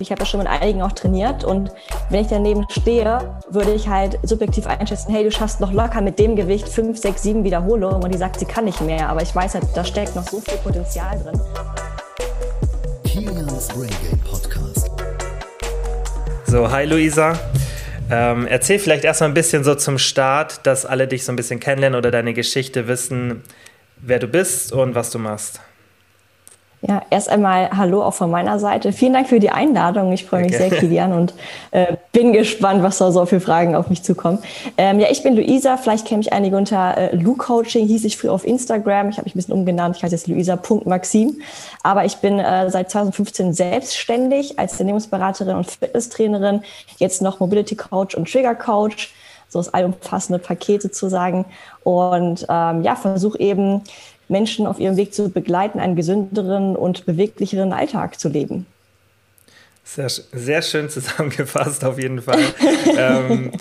Ich habe ja schon mit einigen auch trainiert und wenn ich daneben stehe, würde ich halt subjektiv einschätzen, hey, du schaffst noch locker mit dem Gewicht 5, 6, 7 Wiederholungen und die sagt, sie kann nicht mehr, aber ich weiß halt, da steckt noch so viel Potenzial drin. Kilians Brain Game Podcast. So, hi Luisa. Ähm, erzähl vielleicht erstmal ein bisschen so zum Start, dass alle dich so ein bisschen kennenlernen oder deine Geschichte wissen, wer du bist und was du machst. Ja, erst einmal Hallo auch von meiner Seite. Vielen Dank für die Einladung. Ich freue mich okay. sehr, Kilian, und äh, bin gespannt, was da so für Fragen auf mich zukommen. Ähm, ja, ich bin Luisa. Vielleicht kenne ich einige unter äh, Lu Coaching, hieß ich früher auf Instagram. Ich habe mich ein bisschen umgenannt. Ich heiße jetzt Luisa.maxim. Aber ich bin äh, seit 2015 selbstständig als Ernährungsberaterin und Fitnesstrainerin. Jetzt noch Mobility Coach und Trigger Coach. So das allumfassende Paket sozusagen. Und ähm, ja, versuche eben Menschen auf ihrem Weg zu begleiten, einen gesünderen und beweglicheren Alltag zu leben. Sehr, sehr schön zusammengefasst, auf jeden Fall. ähm,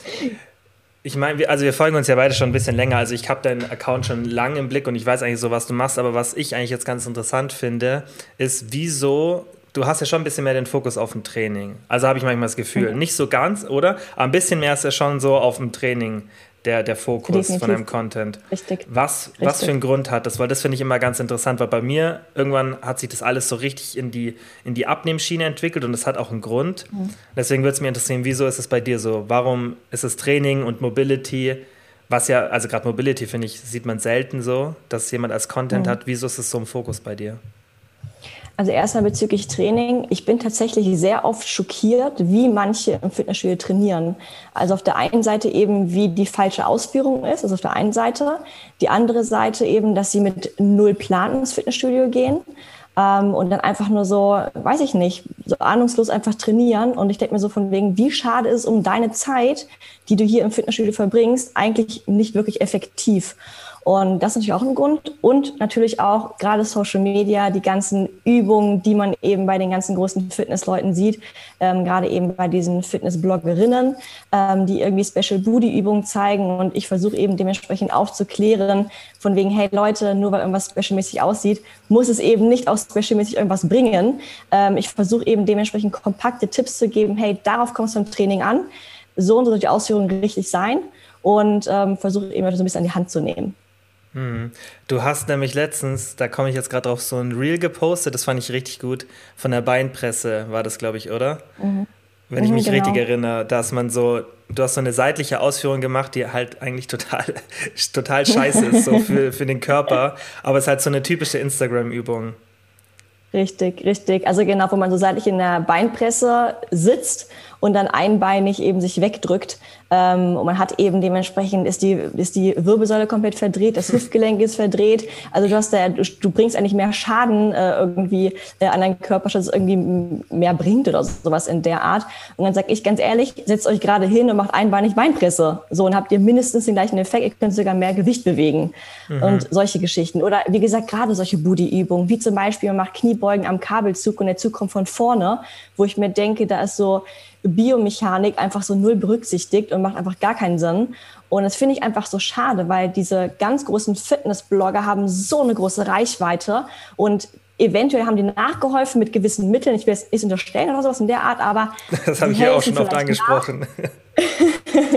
ich meine, also wir folgen uns ja beide schon ein bisschen länger. Also ich habe deinen Account schon lange im Blick und ich weiß eigentlich so, was du machst. Aber was ich eigentlich jetzt ganz interessant finde, ist, wieso du hast ja schon ein bisschen mehr den Fokus auf dem Training. Also habe ich manchmal das Gefühl. Mhm. Nicht so ganz, oder? Aber ein bisschen mehr ist ja schon so auf dem Training der, der Fokus Definitiv. von deinem Content. Richtig. Was, richtig. was für einen Grund hat das? Weil das finde ich immer ganz interessant, weil bei mir irgendwann hat sich das alles so richtig in die, in die Abnehmschiene entwickelt und das hat auch einen Grund. Mhm. Deswegen würde es mich interessieren, wieso ist es bei dir so? Warum ist es Training und Mobility? Was ja, also gerade Mobility finde ich, sieht man selten so, dass jemand als Content mhm. hat. Wieso ist es so im Fokus bei dir? Also erstmal bezüglich Training. Ich bin tatsächlich sehr oft schockiert, wie manche im Fitnessstudio trainieren. Also auf der einen Seite eben, wie die falsche Ausführung ist, also auf der einen Seite. Die andere Seite eben, dass sie mit null Plan ins Fitnessstudio gehen ähm, und dann einfach nur so, weiß ich nicht, so ahnungslos einfach trainieren. Und ich denke mir so von wegen, wie schade ist es um deine Zeit, die du hier im Fitnessstudio verbringst, eigentlich nicht wirklich effektiv. Und das ist natürlich auch ein Grund. Und natürlich auch gerade Social Media, die ganzen Übungen, die man eben bei den ganzen großen Fitnessleuten sieht, ähm, gerade eben bei diesen Fitnessbloggerinnen, ähm, die irgendwie Special Booty Übungen zeigen. Und ich versuche eben dementsprechend aufzuklären, von wegen, hey Leute, nur weil irgendwas specialmäßig aussieht, muss es eben nicht auch specialmäßig irgendwas bringen. Ähm, ich versuche eben dementsprechend kompakte Tipps zu geben, hey, darauf kommst du im Training an. So und so soll die Ausführung richtig sein. Und ähm, versuche eben so ein bisschen an die Hand zu nehmen. Mhm. Du hast nämlich letztens, da komme ich jetzt gerade drauf, so ein Reel gepostet, das fand ich richtig gut. Von der Beinpresse war das, glaube ich, oder? Mhm. Wenn ich mhm, mich genau. richtig erinnere, dass man so, du hast so eine seitliche Ausführung gemacht, die halt eigentlich total, total scheiße ist, so für, für den Körper. Aber es ist halt so eine typische Instagram-Übung. Richtig, richtig. Also genau, wo man so seitlich in der Beinpresse sitzt und dann einbeinig eben sich wegdrückt. Ähm, und man hat eben dementsprechend ist die, ist die Wirbelsäule komplett verdreht, das Hüftgelenk ist verdreht. Also du hast da, du, bringst eigentlich mehr Schaden äh, irgendwie äh, an deinen Körper, statt es irgendwie mehr bringt oder sowas in der Art. Und dann sag ich ganz ehrlich, setzt euch gerade hin und macht einbeinig Beinpresse. So, und habt ihr mindestens den gleichen Effekt, ihr könnt sogar mehr Gewicht bewegen. Mhm. Und solche Geschichten. Oder wie gesagt, gerade solche Booty-Übungen, wie zum Beispiel, man macht Kniebeugen am Kabelzug und der Zug kommt von vorne, wo ich mir denke, da ist so, Biomechanik einfach so null berücksichtigt und macht einfach gar keinen Sinn. Und das finde ich einfach so schade, weil diese ganz großen Fitnessblogger haben so eine große Reichweite und eventuell haben die nachgeholfen mit gewissen Mitteln. Ich will es nicht unterstellen oder sowas in der Art, aber. Das habe ich ja auch schon oft angesprochen.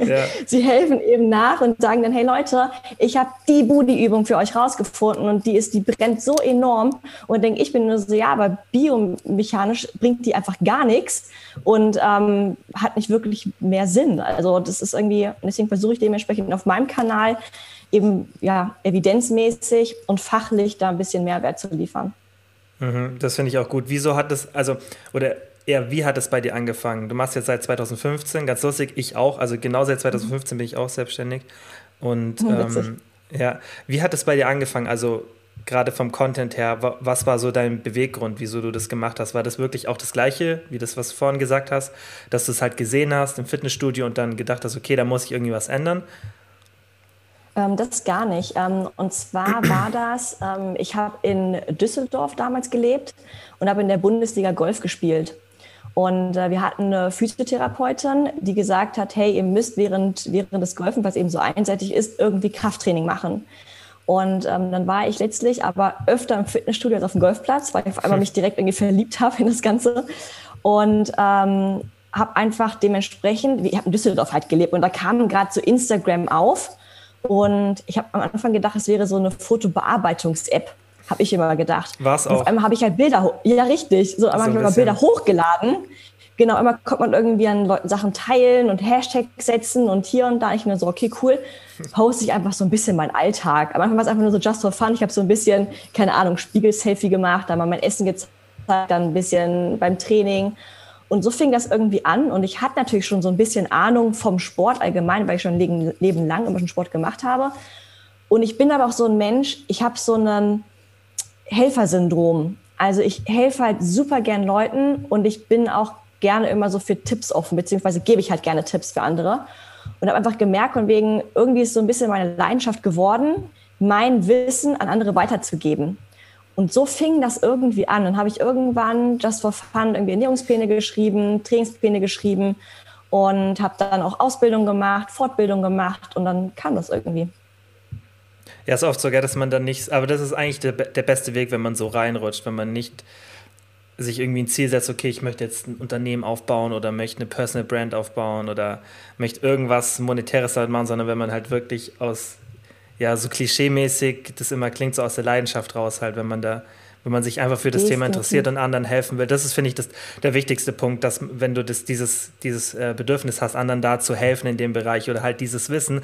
ja. Sie helfen eben nach und sagen dann, hey Leute, ich habe die Booty-Übung für euch rausgefunden und die ist, die brennt so enorm. Und denke, ich bin nur so, ja, aber biomechanisch bringt die einfach gar nichts und ähm, hat nicht wirklich mehr Sinn. Also das ist irgendwie, deswegen versuche ich dementsprechend auf meinem Kanal eben ja evidenzmäßig und fachlich da ein bisschen Mehrwert zu liefern. Mhm, das finde ich auch gut. Wieso hat das, also, oder eher, wie hat es bei dir angefangen? Du machst jetzt seit 2015, ganz lustig, ich auch, also genau seit 2015 bin ich auch selbstständig. Und ähm, ja, wie hat es bei dir angefangen? Also gerade vom Content her, was war so dein Beweggrund, wieso du das gemacht hast? War das wirklich auch das Gleiche, wie das, was du vorhin gesagt hast, dass du es halt gesehen hast im Fitnessstudio und dann gedacht hast, okay, da muss ich irgendwie was ändern? Ähm, das gar nicht. Ähm, und zwar war das, ähm, ich habe in Düsseldorf damals gelebt und habe in der Bundesliga Golf gespielt. Und äh, wir hatten eine Physiotherapeutin, die gesagt hat, hey, ihr müsst während, während des Golfen, was eben so einseitig ist, irgendwie Krafttraining machen. Und ähm, dann war ich letztlich aber öfter im Fitnessstudio als auf dem Golfplatz, weil ich auf einmal mich direkt irgendwie verliebt habe in das Ganze. Und ähm, habe einfach dementsprechend, ich habe in Düsseldorf halt gelebt und da kam gerade so Instagram auf. Und ich habe am Anfang gedacht, es wäre so eine Fotobearbeitungs-App habe ich immer gedacht. Was auch? Auf einmal habe ich halt Bilder, ja richtig, so einmal so habe ich mal Bilder hochgeladen. Genau, immer kommt man irgendwie an Leuten Sachen teilen und Hashtags setzen und hier und da. Ich mir so, okay, cool, poste ich einfach so ein bisschen meinen Alltag. Am Anfang war es einfach nur so just for fun. Ich habe so ein bisschen, keine Ahnung, Spiegel-Selfie gemacht, da mal mein Essen gezeigt, dann ein bisschen beim Training. Und so fing das irgendwie an. Und ich hatte natürlich schon so ein bisschen Ahnung vom Sport allgemein, weil ich schon ein Leben lang immer schon Sport gemacht habe. Und ich bin aber auch so ein Mensch, ich habe so einen Helfersyndrom. Also ich helfe halt super gern Leuten und ich bin auch gerne immer so für Tipps offen, beziehungsweise gebe ich halt gerne Tipps für andere. Und habe einfach gemerkt, von wegen, irgendwie ist so ein bisschen meine Leidenschaft geworden, mein Wissen an andere weiterzugeben. Und so fing das irgendwie an. Dann habe ich irgendwann just for fun irgendwie Ernährungspläne geschrieben, Trainingspläne geschrieben und habe dann auch Ausbildung gemacht, Fortbildung gemacht und dann kam das irgendwie. Ja, ist oft so, dass man dann nicht, aber das ist eigentlich der, der beste Weg, wenn man so reinrutscht, wenn man nicht sich irgendwie ein Ziel setzt, okay, ich möchte jetzt ein Unternehmen aufbauen oder möchte eine Personal Brand aufbauen oder möchte irgendwas Monetäres damit machen, sondern wenn man halt wirklich aus, ja, so klischeemäßig, das immer klingt so aus der Leidenschaft raus, halt, wenn man da, wenn man sich einfach für das Thema interessiert und anderen helfen will. Das ist, finde ich, das, der wichtigste Punkt, dass wenn du das, dieses, dieses äh, Bedürfnis hast, anderen da zu helfen in dem Bereich oder halt dieses Wissen,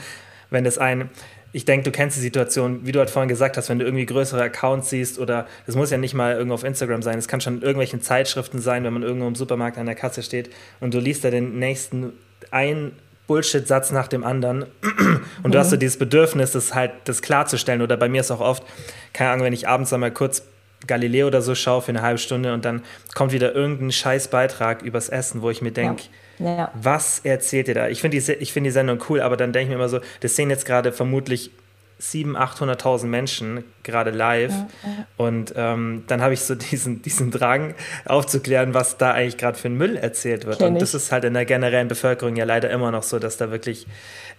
wenn es ein, ich denke, du kennst die Situation, wie du halt vorhin gesagt hast, wenn du irgendwie größere Accounts siehst oder das muss ja nicht mal irgendwo auf Instagram sein, es kann schon in irgendwelchen Zeitschriften sein, wenn man irgendwo im Supermarkt an der Kasse steht und du liest da den nächsten ein Bullshit-Satz nach dem anderen und du hast so mhm. dieses Bedürfnis, das halt das klarzustellen oder bei mir ist auch oft, keine Ahnung, wenn ich abends einmal kurz Galileo oder so schaue für eine halbe Stunde und dann kommt wieder irgendein scheiß Beitrag übers Essen, wo ich mir denke, ja ja. Was erzählt ihr da? Ich finde die, find die Sendung cool, aber dann denke ich mir immer so, das sehen jetzt gerade vermutlich 700.000, 800.000 Menschen gerade live. Ja, ja. Und ähm, dann habe ich so diesen, diesen Drang aufzuklären, was da eigentlich gerade für ein Müll erzählt wird. Kenn und das ich. ist halt in der generellen Bevölkerung ja leider immer noch so, dass da wirklich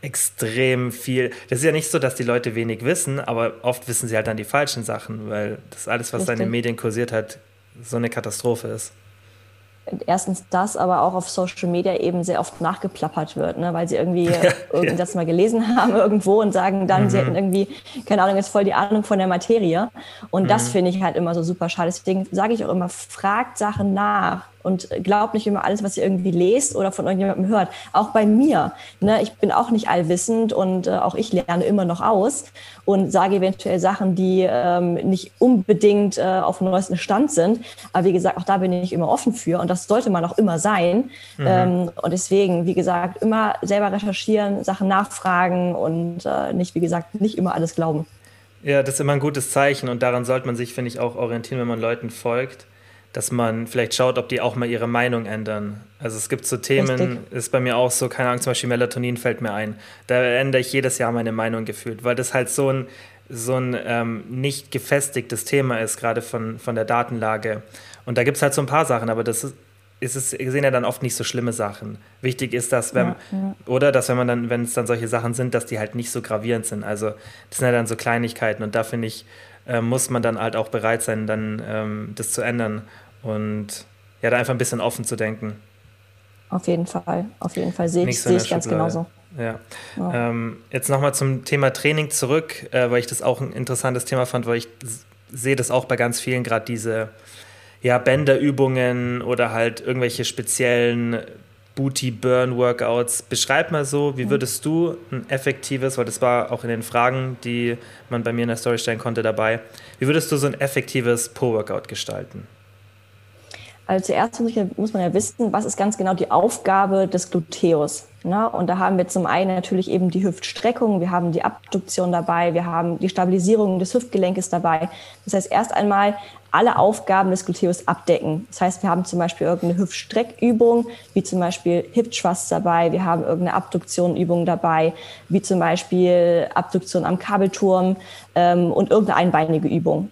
extrem viel. Das ist ja nicht so, dass die Leute wenig wissen, aber oft wissen sie halt dann die falschen Sachen, weil das alles, was Richtig. da in den Medien kursiert hat, so eine Katastrophe ist erstens das, aber auch auf Social Media eben sehr oft nachgeplappert wird, ne? weil sie irgendwie ja, irgendwas mal gelesen haben irgendwo und sagen dann, mhm. sie hätten irgendwie, keine Ahnung, jetzt voll die Ahnung von der Materie. Und mhm. das finde ich halt immer so super schade. Deswegen sage ich auch immer, fragt Sachen nach und glaubt nicht immer alles, was ihr irgendwie lest oder von irgendjemandem hört. Auch bei mir. Ne? Ich bin auch nicht allwissend und äh, auch ich lerne immer noch aus und sage eventuell Sachen, die ähm, nicht unbedingt äh, auf dem neuesten Stand sind. Aber wie gesagt, auch da bin ich immer offen für und das sollte man auch immer sein. Mhm. Ähm, und deswegen, wie gesagt, immer selber recherchieren, Sachen nachfragen und äh, nicht, wie gesagt, nicht immer alles glauben. Ja, das ist immer ein gutes Zeichen und daran sollte man sich, finde ich, auch orientieren, wenn man Leuten folgt dass man vielleicht schaut, ob die auch mal ihre Meinung ändern. Also es gibt so Themen, Richtig. ist bei mir auch so, keine Ahnung, zum Beispiel Melatonin fällt mir ein. Da ändere ich jedes Jahr meine Meinung gefühlt, weil das halt so ein, so ein ähm, nicht gefestigtes Thema ist, gerade von, von der Datenlage. Und da gibt es halt so ein paar Sachen, aber das ist, ist es sehen ja dann oft nicht so schlimme Sachen. Wichtig ist, dass wenn ja, ja. oder dass wenn man dann, wenn es dann solche Sachen sind, dass die halt nicht so gravierend sind. Also das sind ja dann so Kleinigkeiten und da finde ich, äh, muss man dann halt auch bereit sein, dann ähm, das zu ändern und ja, da einfach ein bisschen offen zu denken. Auf jeden Fall, auf jeden Fall sehe ich, sehe ich ganz genauso. Ja. ja. Ähm, jetzt nochmal zum Thema Training zurück, äh, weil ich das auch ein interessantes Thema fand, weil ich sehe das auch bei ganz vielen gerade diese ja, Bänderübungen oder halt irgendwelche speziellen Booty-Burn-Workouts. Beschreib mal so, wie mhm. würdest du ein effektives, weil das war auch in den Fragen, die man bei mir in der Story stellen konnte, dabei, wie würdest du so ein effektives Po-Workout gestalten? Also zuerst muss, man ja wissen, was ist ganz genau die Aufgabe des Gluteus. Ne? Und da haben wir zum einen natürlich eben die Hüftstreckung, wir haben die Abduktion dabei, wir haben die Stabilisierung des Hüftgelenkes dabei. Das heißt, erst einmal alle Aufgaben des Gluteus abdecken. Das heißt, wir haben zum Beispiel irgendeine Hüftstreckübung, wie zum Beispiel Hip Thrust dabei, wir haben irgendeine Abduktionübung dabei, wie zum Beispiel Abduktion am Kabelturm ähm, und irgendeine einbeinige Übung.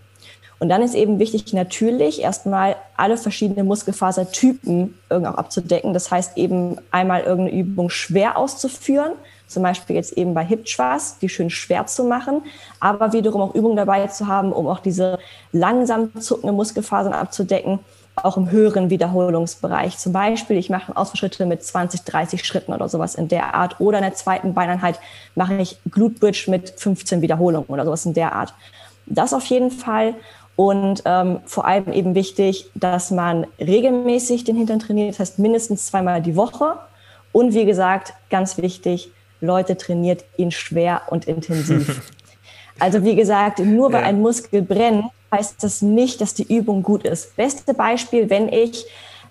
Und dann ist eben wichtig, natürlich erstmal alle verschiedenen Muskelfasertypen irgendwie auch abzudecken. Das heißt eben einmal irgendeine Übung schwer auszuführen, zum Beispiel jetzt eben bei Hip-Thrust, die schön schwer zu machen, aber wiederum auch Übungen dabei zu haben, um auch diese langsam zuckende Muskelfasern abzudecken, auch im höheren Wiederholungsbereich. Zum Beispiel, ich mache Ausfallschritte mit 20, 30 Schritten oder sowas in der Art. Oder in der zweiten Beineinheit mache ich Glutbridge mit 15 Wiederholungen oder sowas in der Art. Das auf jeden Fall. Und ähm, vor allem eben wichtig, dass man regelmäßig den Hintern trainiert, das heißt mindestens zweimal die Woche. Und wie gesagt, ganz wichtig, Leute trainiert ihn schwer und intensiv. also wie gesagt, nur weil ja. ein Muskel brennt, heißt das nicht, dass die Übung gut ist. Beste Beispiel, wenn ich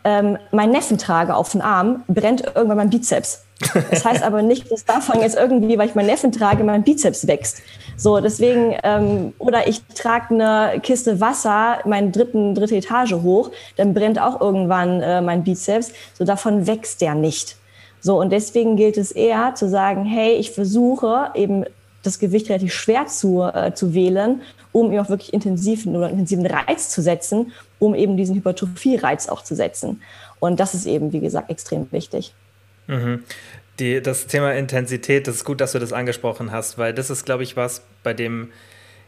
ähm, meinen Neffen trage auf den Arm, brennt irgendwann mein Bizeps. Das heißt aber nicht, dass davon jetzt irgendwie, weil ich meinen Neffen trage, mein Bizeps wächst. So, deswegen, ähm, oder ich trage eine Kiste Wasser, meinen dritten, dritte Etage hoch, dann brennt auch irgendwann äh, mein Bizeps. So, davon wächst der nicht. So, und deswegen gilt es eher zu sagen, hey, ich versuche eben das Gewicht relativ schwer zu, äh, zu wählen, um eben auch wirklich intensiven oder intensiven Reiz zu setzen, um eben diesen Hypertrophie-Reiz auch zu setzen. Und das ist eben, wie gesagt, extrem wichtig. Mhm. Die, das Thema Intensität, das ist gut, dass du das angesprochen hast, weil das ist, glaube ich, was, bei dem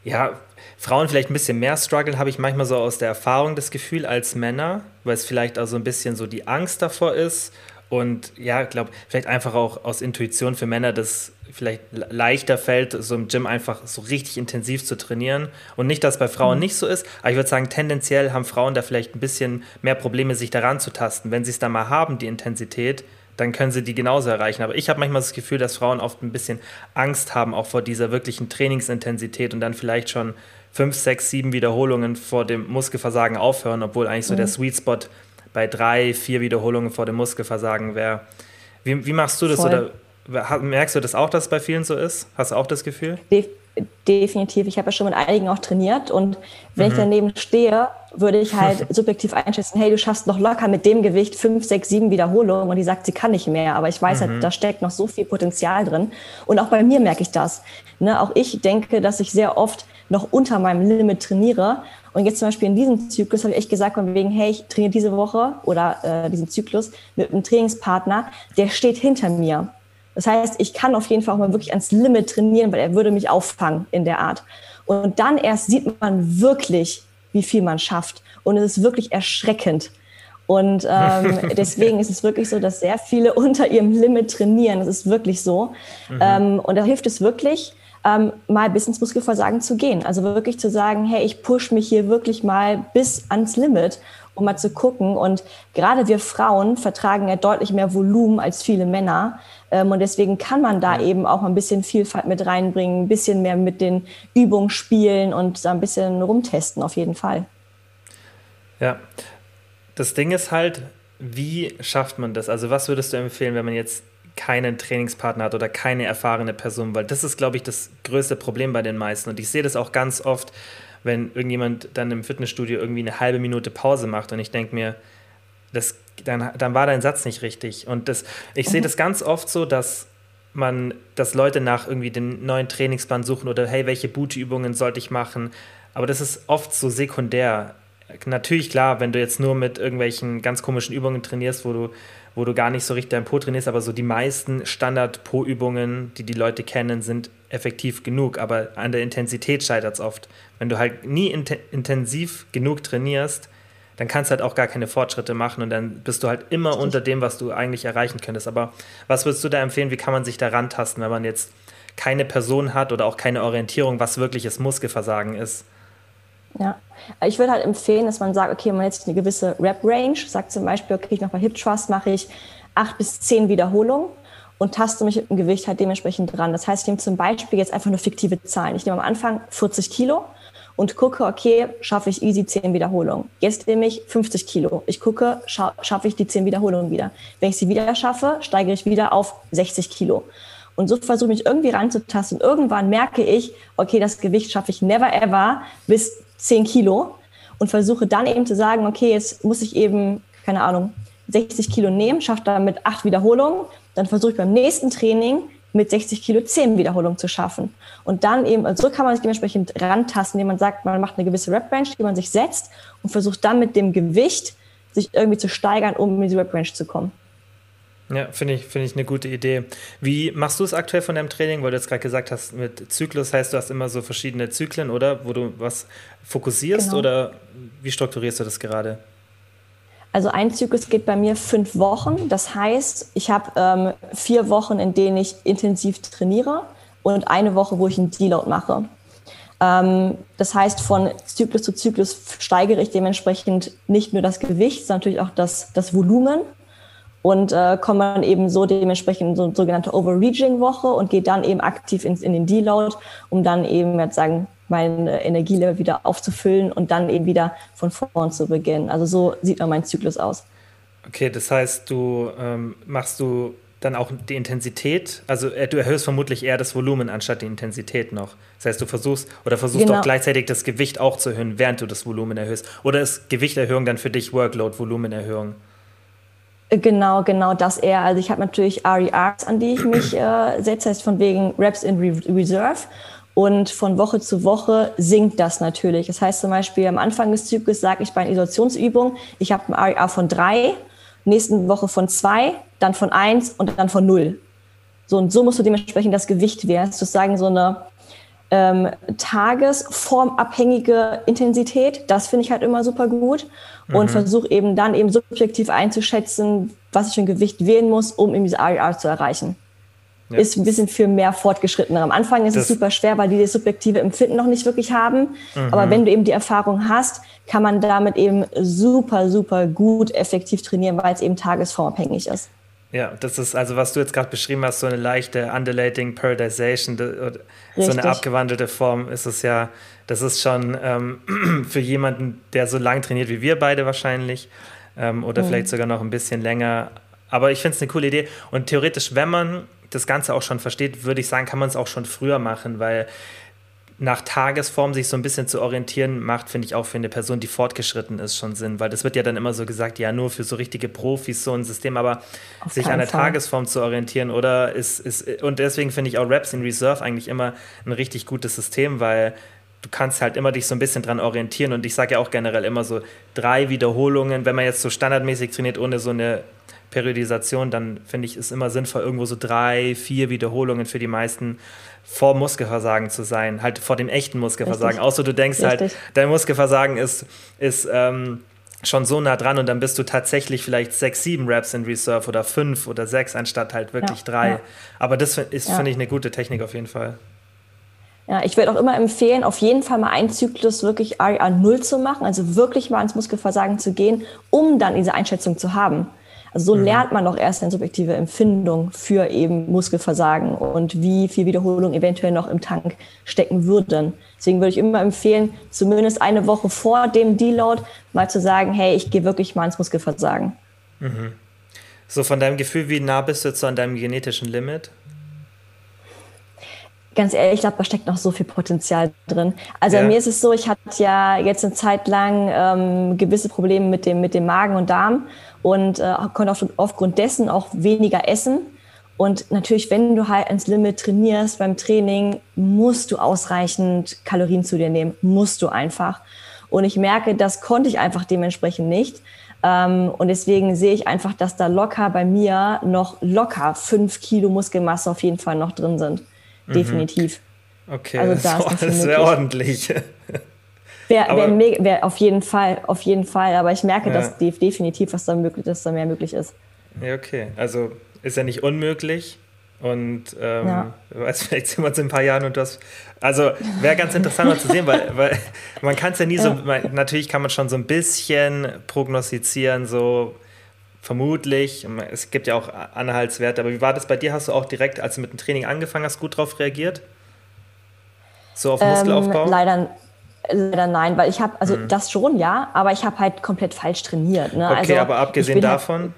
ja, Frauen vielleicht ein bisschen mehr strugglen, habe ich manchmal so aus der Erfahrung das Gefühl als Männer, weil es vielleicht auch so ein bisschen so die Angst davor ist und ja, ich glaube, vielleicht einfach auch aus Intuition für Männer, das vielleicht leichter fällt, so im Gym einfach so richtig intensiv zu trainieren. Und nicht, dass es bei Frauen mhm. nicht so ist, aber ich würde sagen, tendenziell haben Frauen da vielleicht ein bisschen mehr Probleme, sich daran zu tasten. Wenn sie es dann mal haben, die Intensität, dann können sie die genauso erreichen. Aber ich habe manchmal das Gefühl, dass Frauen oft ein bisschen Angst haben, auch vor dieser wirklichen Trainingsintensität und dann vielleicht schon fünf, sechs, sieben Wiederholungen vor dem Muskelversagen aufhören, obwohl eigentlich so mhm. der Sweet Spot bei drei, vier Wiederholungen vor dem Muskelversagen wäre. Wie, wie machst du das? Voll. Oder merkst du das auch, dass es bei vielen so ist? Hast du auch das Gefühl? De definitiv. Ich habe ja schon mit einigen auch trainiert und wenn mhm. ich daneben stehe, würde ich halt subjektiv einschätzen, hey, du schaffst noch locker mit dem Gewicht fünf, sechs, sieben Wiederholungen und die sagt, sie kann nicht mehr. Aber ich weiß halt, mhm. halt, da steckt noch so viel Potenzial drin. Und auch bei mir merke ich das. Ne? Auch ich denke, dass ich sehr oft noch unter meinem Limit trainiere. Und jetzt zum Beispiel in diesem Zyklus habe ich echt gesagt, von wegen, hey, ich trainiere diese Woche oder äh, diesen Zyklus mit einem Trainingspartner, der steht hinter mir. Das heißt, ich kann auf jeden Fall auch mal wirklich ans Limit trainieren, weil er würde mich auffangen in der Art. Und dann erst sieht man wirklich, wie viel man schafft. Und es ist wirklich erschreckend. Und ähm, deswegen ist es wirklich so, dass sehr viele unter ihrem Limit trainieren. Das ist wirklich so. Mhm. Ähm, und da hilft es wirklich, ähm, mal bis ins Muskelversagen zu gehen. Also wirklich zu sagen, hey, ich push mich hier wirklich mal bis ans Limit, um mal zu gucken. Und gerade wir Frauen vertragen ja deutlich mehr Volumen als viele Männer. Ähm, und deswegen kann man da eben auch ein bisschen Vielfalt mit reinbringen, ein bisschen mehr mit den Übungen spielen und da ein bisschen rumtesten auf jeden Fall. Ja, das Ding ist halt, wie schafft man das? Also was würdest du empfehlen, wenn man jetzt keinen Trainingspartner hat oder keine erfahrene Person, weil das ist, glaube ich, das größte Problem bei den meisten. Und ich sehe das auch ganz oft, wenn irgendjemand dann im Fitnessstudio irgendwie eine halbe Minute Pause macht und ich denke mir, das, dann, dann war dein Satz nicht richtig. Und das, ich sehe das ganz oft so, dass man, dass Leute nach irgendwie den neuen Trainingsplan suchen oder hey, welche Bootübungen sollte ich machen? Aber das ist oft so sekundär. Natürlich klar, wenn du jetzt nur mit irgendwelchen ganz komischen Übungen trainierst, wo du wo du gar nicht so richtig dein Po trainierst, aber so die meisten Standard-Po-Übungen, die die Leute kennen, sind effektiv genug, aber an der Intensität scheitert es oft. Wenn du halt nie int intensiv genug trainierst, dann kannst du halt auch gar keine Fortschritte machen und dann bist du halt immer unter dem, was du eigentlich erreichen könntest. Aber was würdest du da empfehlen, wie kann man sich da rantasten, wenn man jetzt keine Person hat oder auch keine Orientierung, was wirkliches Muskelversagen ist? Ja, ich würde halt empfehlen, dass man sagt, okay, man hat jetzt eine gewisse Rep-Range, sagt zum Beispiel, okay, ich mache bei Hip Trust mache ich acht bis zehn Wiederholungen und taste mich mit dem Gewicht halt dementsprechend dran. Das heißt, ich nehme zum Beispiel jetzt einfach nur fiktive Zahlen. Ich nehme am Anfang 40 Kilo und gucke, okay, schaffe ich easy 10 Wiederholungen. Jetzt nehme ich 50 Kilo. Ich gucke, scha schaffe ich die 10 Wiederholungen wieder. Wenn ich sie wieder schaffe, steigere ich wieder auf 60 Kilo. Und so versuche ich mich irgendwie ranzutasten. Und irgendwann merke ich, okay, das Gewicht schaffe ich never ever bis 10 Kilo und versuche dann eben zu sagen, okay, jetzt muss ich eben, keine Ahnung, 60 Kilo nehmen, schaffe damit acht Wiederholungen, dann versuche ich beim nächsten Training mit 60 Kilo 10 Wiederholungen zu schaffen. Und dann eben, also so kann man sich dementsprechend rantasten, indem man sagt, man macht eine gewisse Rep-Range, die man sich setzt und versucht dann mit dem Gewicht sich irgendwie zu steigern, um in diese Rep-Range zu kommen. Ja, finde ich, find ich eine gute Idee. Wie machst du es aktuell von deinem Training? Weil du jetzt gerade gesagt hast, mit Zyklus heißt, du hast immer so verschiedene Zyklen, oder? Wo du was fokussierst genau. oder wie strukturierst du das gerade? Also ein Zyklus geht bei mir fünf Wochen. Das heißt, ich habe ähm, vier Wochen, in denen ich intensiv trainiere und eine Woche, wo ich einen Deload mache. Ähm, das heißt, von Zyklus zu Zyklus steigere ich dementsprechend nicht nur das Gewicht, sondern natürlich auch das, das Volumen und äh, komme dann eben so dementsprechend in so eine sogenannte Overreaching-Woche und gehe dann eben aktiv ins, in den Deload, um dann eben jetzt sagen, mein äh, Energielevel wieder aufzufüllen und dann eben wieder von vorn zu beginnen. Also so sieht dann mein Zyklus aus. Okay, das heißt, du ähm, machst du dann auch die Intensität, also äh, du erhöhst vermutlich eher das Volumen anstatt die Intensität noch. Das heißt, du versuchst oder versuchst genau. auch gleichzeitig das Gewicht auch zu erhöhen, während du das Volumen erhöhst. Oder ist Gewichterhöhung dann für dich Workload, Volumenerhöhung? Genau, genau das eher. Also ich habe natürlich RERs, an die ich mich äh, setze, heißt von wegen Reps in Reserve. Und von Woche zu Woche sinkt das natürlich. Das heißt zum Beispiel am Anfang des Zyklus sage ich bei einer Isolationsübung, ich habe ein RER von drei, nächsten Woche von zwei, dann von eins und dann von null. So und so musst du dementsprechend das Gewicht wählen. Sozusagen so eine ähm, tagesformabhängige Intensität. Das finde ich halt immer super gut und mhm. versuche eben dann eben subjektiv einzuschätzen, was ich für ein Gewicht wählen muss, um eben diese RER zu erreichen. Ja. Ist ein bisschen für mehr Fortgeschrittener. Am Anfang ist das es super schwer, weil die das subjektive Empfinden noch nicht wirklich haben. Mhm. Aber wenn du eben die Erfahrung hast, kann man damit eben super, super gut effektiv trainieren, weil es eben tagesformabhängig ist. Ja, das ist also, was du jetzt gerade beschrieben hast, so eine leichte Undulating Periodization, so eine abgewandelte Form ist es ja, das ist schon ähm, für jemanden, der so lang trainiert wie wir beide wahrscheinlich ähm, oder mhm. vielleicht sogar noch ein bisschen länger. Aber ich finde es eine coole Idee und theoretisch, wenn man das Ganze auch schon versteht, würde ich sagen, kann man es auch schon früher machen, weil nach Tagesform sich so ein bisschen zu orientieren, macht, finde ich auch für eine Person, die fortgeschritten ist, schon Sinn. Weil das wird ja dann immer so gesagt, ja, nur für so richtige Profis so ein System, aber Auf sich an der Fall. Tagesform zu orientieren oder ist, ist und deswegen finde ich auch Raps in Reserve eigentlich immer ein richtig gutes System, weil du kannst halt immer dich so ein bisschen dran orientieren und ich sage ja auch generell immer so drei Wiederholungen, wenn man jetzt so standardmäßig trainiert, ohne so eine Periodisation, dann finde ich es immer sinnvoll, irgendwo so drei, vier Wiederholungen für die meisten vor Muskelversagen zu sein, halt vor dem echten Muskelversagen. Richtig. Außer du denkst halt, Richtig. halt, dein Muskelversagen ist, ist ähm, schon so nah dran und dann bist du tatsächlich vielleicht sechs, sieben Reps in Reserve oder fünf oder sechs anstatt halt wirklich ja, drei. Ja. Aber das ist, ja. finde ich, eine gute Technik auf jeden Fall. Ja, ich würde auch immer empfehlen, auf jeden Fall mal einen Zyklus wirklich RER 0 zu machen, also wirklich mal ins Muskelversagen zu gehen, um dann diese Einschätzung zu haben. Also so mhm. lernt man auch erst eine subjektive Empfindung für eben Muskelversagen und wie viel Wiederholung eventuell noch im Tank stecken würden. Deswegen würde ich immer empfehlen, zumindest eine Woche vor dem Deload mal zu sagen, hey, ich gehe wirklich mal ins Muskelversagen. Mhm. So von deinem Gefühl, wie nah bist du jetzt so an deinem genetischen Limit? Ganz ehrlich, ich glaube, da steckt noch so viel Potenzial drin. Also ja. mir ist es so, ich hatte ja jetzt eine Zeit lang ähm, gewisse Probleme mit dem, mit dem Magen und Darm und äh, konnte auf, aufgrund dessen auch weniger essen. Und natürlich, wenn du halt ins Limit trainierst beim Training, musst du ausreichend Kalorien zu dir nehmen. Musst du einfach. Und ich merke, das konnte ich einfach dementsprechend nicht. Ähm, und deswegen sehe ich einfach, dass da locker bei mir noch locker fünf Kilo Muskelmasse auf jeden Fall noch drin sind. Mhm. Definitiv. Okay, also da das, ist das wäre ordentlich. Wäre wär wär auf jeden Fall, auf jeden Fall. Aber ich merke, ja. dass definitiv, was da möglich ist, da mehr möglich ist. Ja, okay. Also ist ja nicht unmöglich. Und ähm, ja. weiß, vielleicht sehen wir uns in ein paar Jahren und das. Also wäre ganz interessant mal zu sehen, weil, weil man kann es ja nie so. Man, natürlich kann man schon so ein bisschen prognostizieren, so vermutlich. Es gibt ja auch Anhaltswerte. Aber wie war das bei dir? Hast du auch direkt, als du mit dem Training angefangen hast, gut drauf reagiert? So auf Muskelaufbau? Ähm, leider, Leider nein, weil ich habe, also mhm. das schon, ja, aber ich habe halt komplett falsch trainiert. Ne? Okay, also, aber abgesehen halt davon? Halt,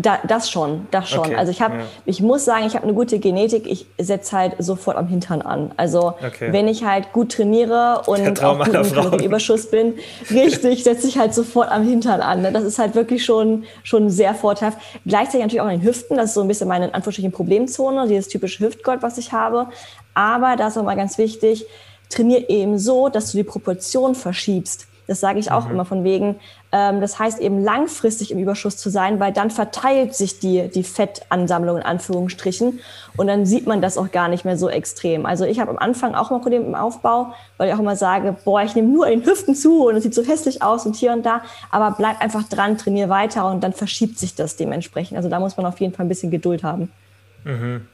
da, das schon, das schon. Okay, also ich habe, ja. ich muss sagen, ich habe eine gute Genetik. Ich setze halt sofort am Hintern an. Also okay. wenn ich halt gut trainiere und auch gut im Kalorienüberschuss bin, richtig, setze ich halt sofort am Hintern an. Ne? Das ist halt wirklich schon, schon sehr vorteilhaft. Gleichzeitig natürlich auch in den Hüften. Das ist so ein bisschen meine in Anführungsstrichen Problemzone, dieses typische Hüftgold, was ich habe. Aber da ist auch mal ganz wichtig, trainier eben so, dass du die Proportion verschiebst. Das sage ich auch mhm. immer von wegen. Ähm, das heißt eben langfristig im Überschuss zu sein, weil dann verteilt sich die, die Fettansammlung in Anführungsstrichen und dann sieht man das auch gar nicht mehr so extrem. Also ich habe am Anfang auch mal Probleme im Aufbau, weil ich auch immer sage, boah, ich nehme nur in den Hüften zu und es sieht so hässlich aus und hier und da, aber bleib einfach dran, trainiere weiter und dann verschiebt sich das dementsprechend. Also da muss man auf jeden Fall ein bisschen Geduld haben. Mhm.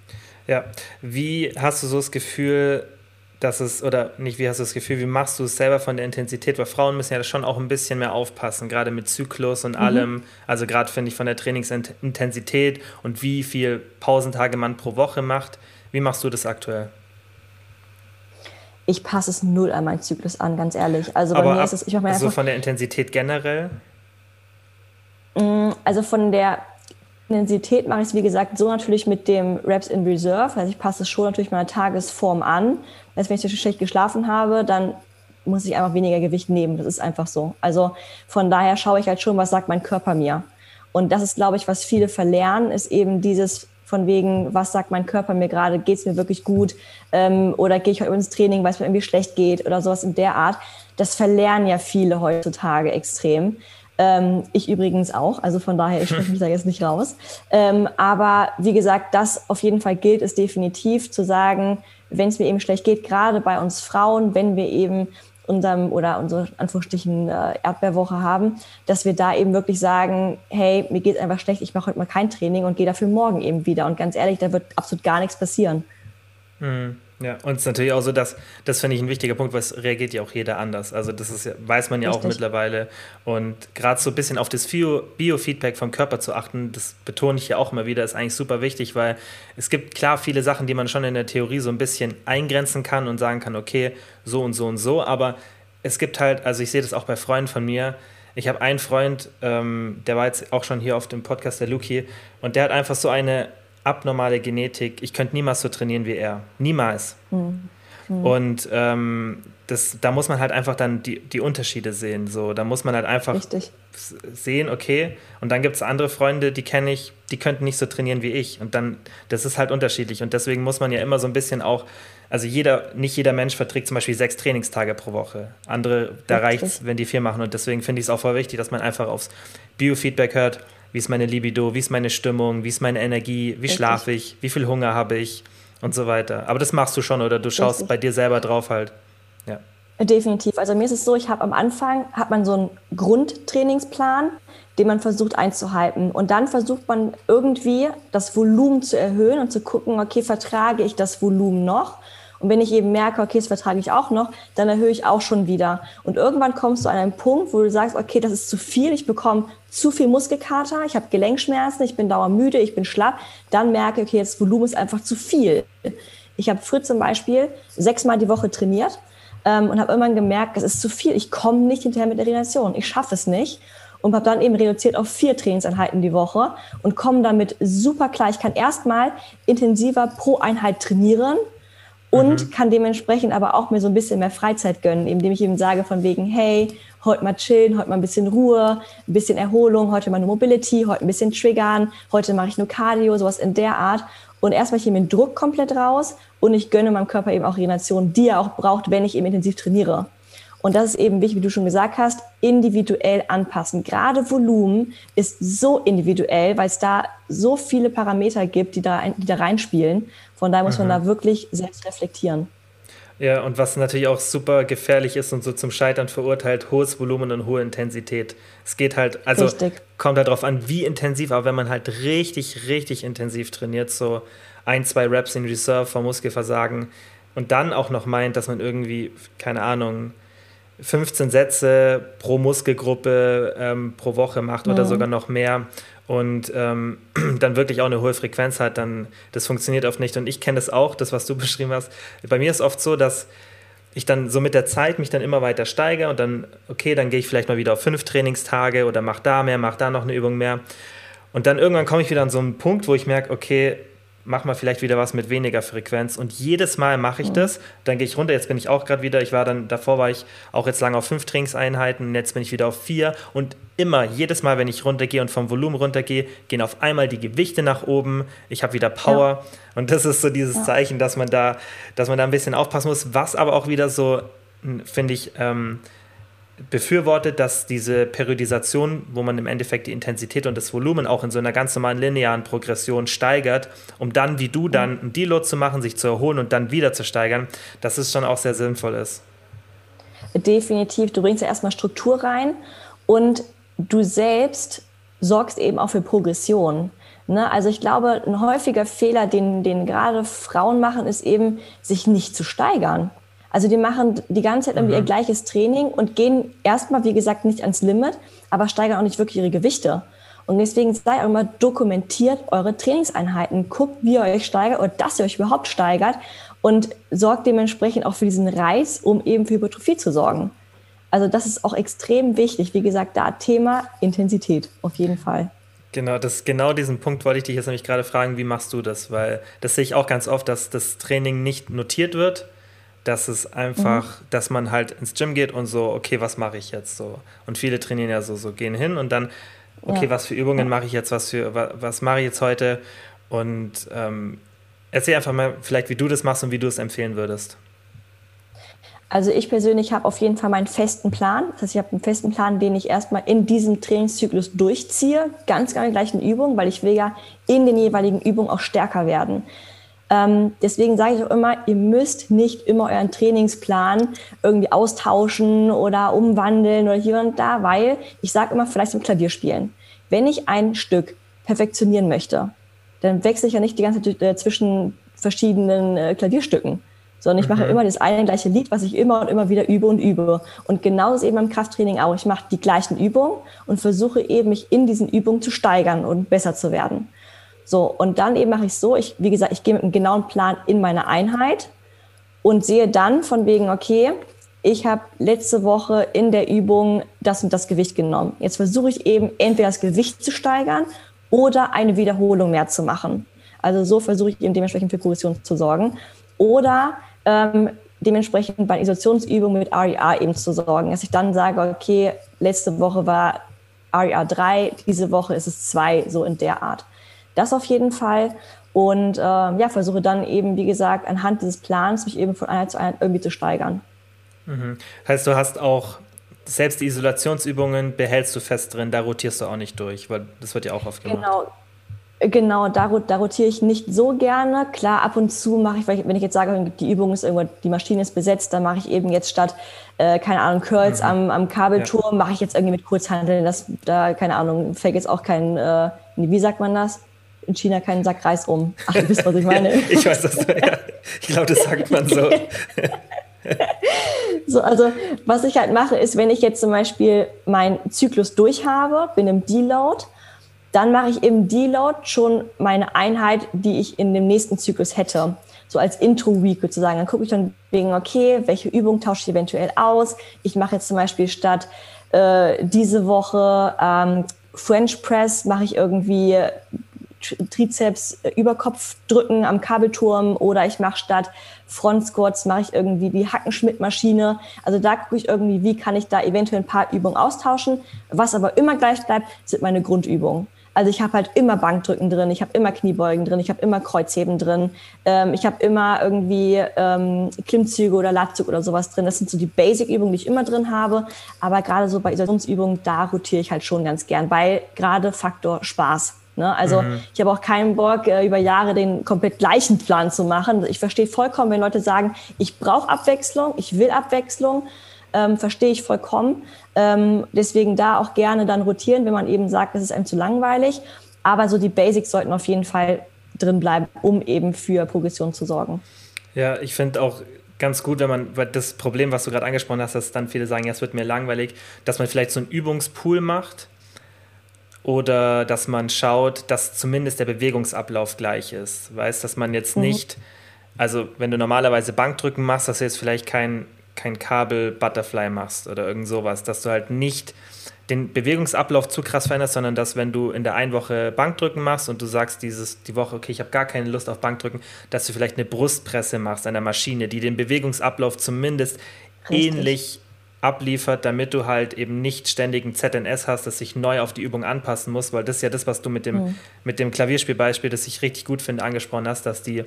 Ja, wie hast du so das Gefühl, dass es, oder nicht, wie hast du das Gefühl, wie machst du es selber von der Intensität? Weil Frauen müssen ja schon auch ein bisschen mehr aufpassen, gerade mit Zyklus und mhm. allem. Also gerade finde ich von der Trainingsintensität und wie viel Pausentage man pro Woche macht. Wie machst du das aktuell? Ich passe es null an meinen Zyklus an, ganz ehrlich. Also bei Aber mir ist es, ich mache mir also von der Intensität generell? Mm, also von der Intensität mache ich es, wie gesagt, so natürlich mit dem Reps in Reserve. Also ich passe es schon natürlich meiner Tagesform an. Das wenn ich schlecht geschlafen habe, dann muss ich einfach weniger Gewicht nehmen. Das ist einfach so. Also von daher schaue ich halt schon, was sagt mein Körper mir. Und das ist, glaube ich, was viele verlernen, ist eben dieses von wegen, was sagt mein Körper mir gerade, geht es mir wirklich gut ähm, oder gehe ich heute ins Training, weil es mir irgendwie schlecht geht oder sowas in der Art. Das verlernen ja viele heutzutage extrem. Ähm, ich übrigens auch, also von daher, ich spreche mich da jetzt nicht raus. Ähm, aber wie gesagt, das auf jeden Fall gilt es definitiv zu sagen, wenn es mir eben schlecht geht, gerade bei uns Frauen, wenn wir eben unserem oder unsere Anführungsstrichen äh, Erdbeerwoche haben, dass wir da eben wirklich sagen, hey, mir geht einfach schlecht, ich mache heute mal kein Training und gehe dafür morgen eben wieder. Und ganz ehrlich, da wird absolut gar nichts passieren. Mhm. Ja, und es ist natürlich auch so, dass, das finde ich ein wichtiger Punkt, weil es reagiert ja auch jeder anders. Also das ist ja, weiß man ja Richtig. auch mittlerweile. Und gerade so ein bisschen auf das Biofeedback vom Körper zu achten, das betone ich ja auch immer wieder, ist eigentlich super wichtig, weil es gibt klar viele Sachen, die man schon in der Theorie so ein bisschen eingrenzen kann und sagen kann, okay, so und so und so, aber es gibt halt, also ich sehe das auch bei Freunden von mir, ich habe einen Freund, ähm, der war jetzt auch schon hier auf dem Podcast, der Luki, und der hat einfach so eine abnormale Genetik. Ich könnte niemals so trainieren wie er. Niemals. Mhm. Mhm. Und ähm, das, da muss man halt einfach dann die, die Unterschiede sehen. So, da muss man halt einfach Richtig. sehen, okay. Und dann gibt es andere Freunde, die kenne ich, die könnten nicht so trainieren wie ich. Und dann, das ist halt unterschiedlich. Und deswegen muss man ja immer so ein bisschen auch, also jeder, nicht jeder Mensch verträgt zum Beispiel sechs Trainingstage pro Woche. Andere, da reicht es, wenn die vier machen. Und deswegen finde ich es auch voll wichtig, dass man einfach aufs Biofeedback hört wie ist meine Libido, wie ist meine Stimmung, wie ist meine Energie, wie schlafe ich, wie viel Hunger habe ich und so weiter. Aber das machst du schon oder du schaust Richtig. bei dir selber drauf halt. Ja. Definitiv. Also mir ist es so, ich habe am Anfang hat man so einen Grundtrainingsplan, den man versucht einzuhalten und dann versucht man irgendwie das Volumen zu erhöhen und zu gucken, okay, vertrage ich das Volumen noch? Und wenn ich eben merke, okay, das vertrage ich auch noch, dann erhöhe ich auch schon wieder. Und irgendwann kommst du an einen Punkt, wo du sagst, okay, das ist zu viel, ich bekomme zu viel Muskelkater, ich habe Gelenkschmerzen, ich bin dauermüde, ich bin schlapp. Dann merke ich, okay, das Volumen ist einfach zu viel. Ich habe früher zum Beispiel sechsmal die Woche trainiert ähm, und habe irgendwann gemerkt, das ist zu viel. Ich komme nicht hinterher mit der Regeneration. Ich schaffe es nicht und habe dann eben reduziert auf vier Trainingseinheiten die Woche und komme damit super klar. Ich kann erstmal intensiver pro Einheit trainieren und mhm. kann dementsprechend aber auch mir so ein bisschen mehr Freizeit gönnen, indem ich eben sage von wegen, hey, heute mal chillen, heute mal ein bisschen Ruhe, ein bisschen Erholung, heute mal eine Mobility, heute ein bisschen triggern, heute mache ich nur Cardio, sowas in der Art. Und erstmal ich den Druck komplett raus und ich gönne meinem Körper eben auch Regeneration, die er auch braucht, wenn ich eben intensiv trainiere. Und das ist eben wichtig, wie du schon gesagt hast, individuell anpassen. Gerade Volumen ist so individuell, weil es da so viele Parameter gibt, die da, die da reinspielen. Von daher muss mhm. man da wirklich selbst reflektieren. Ja, und was natürlich auch super gefährlich ist und so zum Scheitern verurteilt, hohes Volumen und hohe Intensität. Es geht halt, also richtig. kommt halt darauf an, wie intensiv, aber wenn man halt richtig, richtig intensiv trainiert, so ein, zwei Reps in Reserve vor Muskelversagen und dann auch noch meint, dass man irgendwie, keine Ahnung, 15 Sätze pro Muskelgruppe ähm, pro Woche macht oder mhm. sogar noch mehr und ähm, dann wirklich auch eine hohe Frequenz hat, dann das funktioniert oft nicht. Und ich kenne das auch, das, was du beschrieben hast. Bei mir ist oft so, dass ich dann so mit der Zeit mich dann immer weiter steige und dann, okay, dann gehe ich vielleicht mal wieder auf fünf Trainingstage oder mach da mehr, mach da noch eine Übung mehr. Und dann irgendwann komme ich wieder an so einen Punkt, wo ich merke, okay, mach mal vielleicht wieder was mit weniger Frequenz. Und jedes Mal mache ich das. Dann gehe ich runter. Jetzt bin ich auch gerade wieder. Ich war dann, davor war ich auch jetzt lange auf fünf Trainingseinheiten. Und jetzt bin ich wieder auf vier. Und immer, jedes Mal, wenn ich runtergehe und vom Volumen runtergehe, gehen auf einmal die Gewichte nach oben. Ich habe wieder Power. Ja. Und das ist so dieses ja. Zeichen, dass man da, dass man da ein bisschen aufpassen muss. Was aber auch wieder so, finde ich, ähm, befürwortet, dass diese Periodisation, wo man im Endeffekt die Intensität und das Volumen auch in so einer ganz normalen linearen Progression steigert, um dann wie du dann ein Deload zu machen, sich zu erholen und dann wieder zu steigern, dass es schon auch sehr sinnvoll ist. Definitiv. Du bringst ja erstmal Struktur rein und du selbst sorgst eben auch für Progression. Ne? Also ich glaube, ein häufiger Fehler, den, den gerade Frauen machen, ist eben, sich nicht zu steigern. Also die machen die ganze Zeit irgendwie mhm. ihr gleiches Training und gehen erstmal, wie gesagt, nicht ans Limit, aber steigern auch nicht wirklich ihre Gewichte. Und deswegen sei auch immer dokumentiert eure Trainingseinheiten. Guckt, wie ihr euch steigert oder dass ihr euch überhaupt steigert und sorgt dementsprechend auch für diesen Reiz, um eben für Hypertrophie zu sorgen. Also das ist auch extrem wichtig. Wie gesagt, da Thema Intensität auf jeden Fall. Genau, das, genau diesen Punkt wollte ich dich jetzt nämlich gerade fragen, wie machst du das? Weil das sehe ich auch ganz oft, dass das Training nicht notiert wird, dass es einfach, mhm. dass man halt ins Gym geht und so, okay, was mache ich jetzt so? Und viele trainieren ja so, so gehen hin und dann, okay, ja. was für Übungen mache ich jetzt, was für, was, was mache ich jetzt heute? Und ähm, erzähl einfach mal vielleicht, wie du das machst und wie du es empfehlen würdest. Also ich persönlich habe auf jeden Fall meinen festen Plan. Das heißt, ich habe einen festen Plan, den ich erstmal in diesem Trainingszyklus durchziehe, ganz genau die gleichen Übungen, weil ich will ja in den jeweiligen Übungen auch stärker werden. Ähm, deswegen sage ich auch immer, ihr müsst nicht immer euren Trainingsplan irgendwie austauschen oder umwandeln oder hier und da, weil ich sage immer, vielleicht zum Klavierspielen. Wenn ich ein Stück perfektionieren möchte, dann wechsle ich ja nicht die ganze Zeit äh, zwischen verschiedenen äh, Klavierstücken, sondern ich mache mhm. immer das eine gleiche Lied, was ich immer und immer wieder übe und übe. Und genau ist eben beim Krafttraining auch. Ich mache die gleichen Übungen und versuche eben, mich in diesen Übungen zu steigern und besser zu werden. So, und dann eben mache ich so, ich, wie gesagt, ich gehe mit einem genauen Plan in meine Einheit und sehe dann von wegen, okay, ich habe letzte Woche in der Übung das und das Gewicht genommen. Jetzt versuche ich eben entweder das Gewicht zu steigern oder eine Wiederholung mehr zu machen. Also so versuche ich eben dementsprechend für Progression zu sorgen. Oder ähm, dementsprechend bei Isolationsübungen mit RER eben zu sorgen, dass ich dann sage, okay, letzte Woche war RER 3, diese Woche ist es 2, so in der Art. Das auf jeden Fall. Und äh, ja, versuche dann eben, wie gesagt, anhand dieses Plans mich eben von Einheit zu Einheit irgendwie zu steigern. Mhm. Heißt, du hast auch selbst die Isolationsübungen behältst du fest drin, da rotierst du auch nicht durch, weil das wird ja auch oft gemacht. Genau. Genau, da, da rotiere ich nicht so gerne. Klar, ab und zu mache ich, wenn ich jetzt sage, die Übung ist irgendwo, die Maschine ist besetzt, dann mache ich eben jetzt statt, äh, keine Ahnung, Curls mhm. am, am Kabelturm, ja. mache ich jetzt irgendwie mit Kurzhandeln. Das, da, keine Ahnung, fällt jetzt auch kein, äh, wie sagt man das? In China keinen Sack Reis um. Ach, du wisst, was ich meine. ich weiß das. Ja. Ich glaube, das sagt man so. so, also was ich halt mache, ist, wenn ich jetzt zum Beispiel meinen Zyklus durch habe, bin im Deload, dann mache ich im Deload schon meine Einheit, die ich in dem nächsten Zyklus hätte. So als Intro-Week sozusagen. Dann gucke ich dann wegen, okay, welche Übung tausche ich eventuell aus. Ich mache jetzt zum Beispiel statt äh, diese Woche ähm, French Press, mache ich irgendwie Trizeps äh, über Kopf drücken am Kabelturm oder ich mache statt Front Squats mache ich irgendwie die Hackenschmidt-Maschine. Also da gucke ich irgendwie, wie kann ich da eventuell ein paar Übungen austauschen. Was aber immer gleich bleibt, sind meine Grundübungen. Also ich habe halt immer Bankdrücken drin, ich habe immer Kniebeugen drin, ich habe immer Kreuzheben drin, ähm, ich habe immer irgendwie ähm, Klimmzüge oder Latzug oder sowas drin. Das sind so die Basic-Übungen, die ich immer drin habe. Aber gerade so bei Isolationsübungen, da rotiere ich halt schon ganz gern, weil gerade Faktor Spaß. Ne? Also mhm. ich habe auch keinen Bock, äh, über Jahre den komplett gleichen Plan zu machen. Ich verstehe vollkommen, wenn Leute sagen, ich brauche Abwechslung, ich will Abwechslung, ähm, verstehe ich vollkommen. Ähm, deswegen da auch gerne dann rotieren, wenn man eben sagt, es ist einem zu langweilig. Aber so die Basics sollten auf jeden Fall drin bleiben, um eben für Progression zu sorgen. Ja, ich finde auch ganz gut, wenn man, weil das Problem, was du gerade angesprochen hast, dass dann viele sagen, ja, es wird mir langweilig, dass man vielleicht so einen Übungspool macht oder dass man schaut, dass zumindest der Bewegungsablauf gleich ist. Weißt, dass man jetzt mhm. nicht, also wenn du normalerweise Bankdrücken machst, dass du jetzt vielleicht kein, kein Kabel-Butterfly machst oder irgend sowas, dass du halt nicht den Bewegungsablauf zu krass veränderst, sondern dass wenn du in der einen Woche Bankdrücken machst und du sagst dieses die Woche, okay, ich habe gar keine Lust auf Bankdrücken, dass du vielleicht eine Brustpresse machst an der Maschine, die den Bewegungsablauf zumindest Richtig. ähnlich abliefert, damit du halt eben nicht ständig ein ZNS hast, das sich neu auf die Übung anpassen muss, weil das ist ja das, was du mit dem, mhm. mit dem Klavierspielbeispiel, das ich richtig gut finde, angesprochen hast, dass die,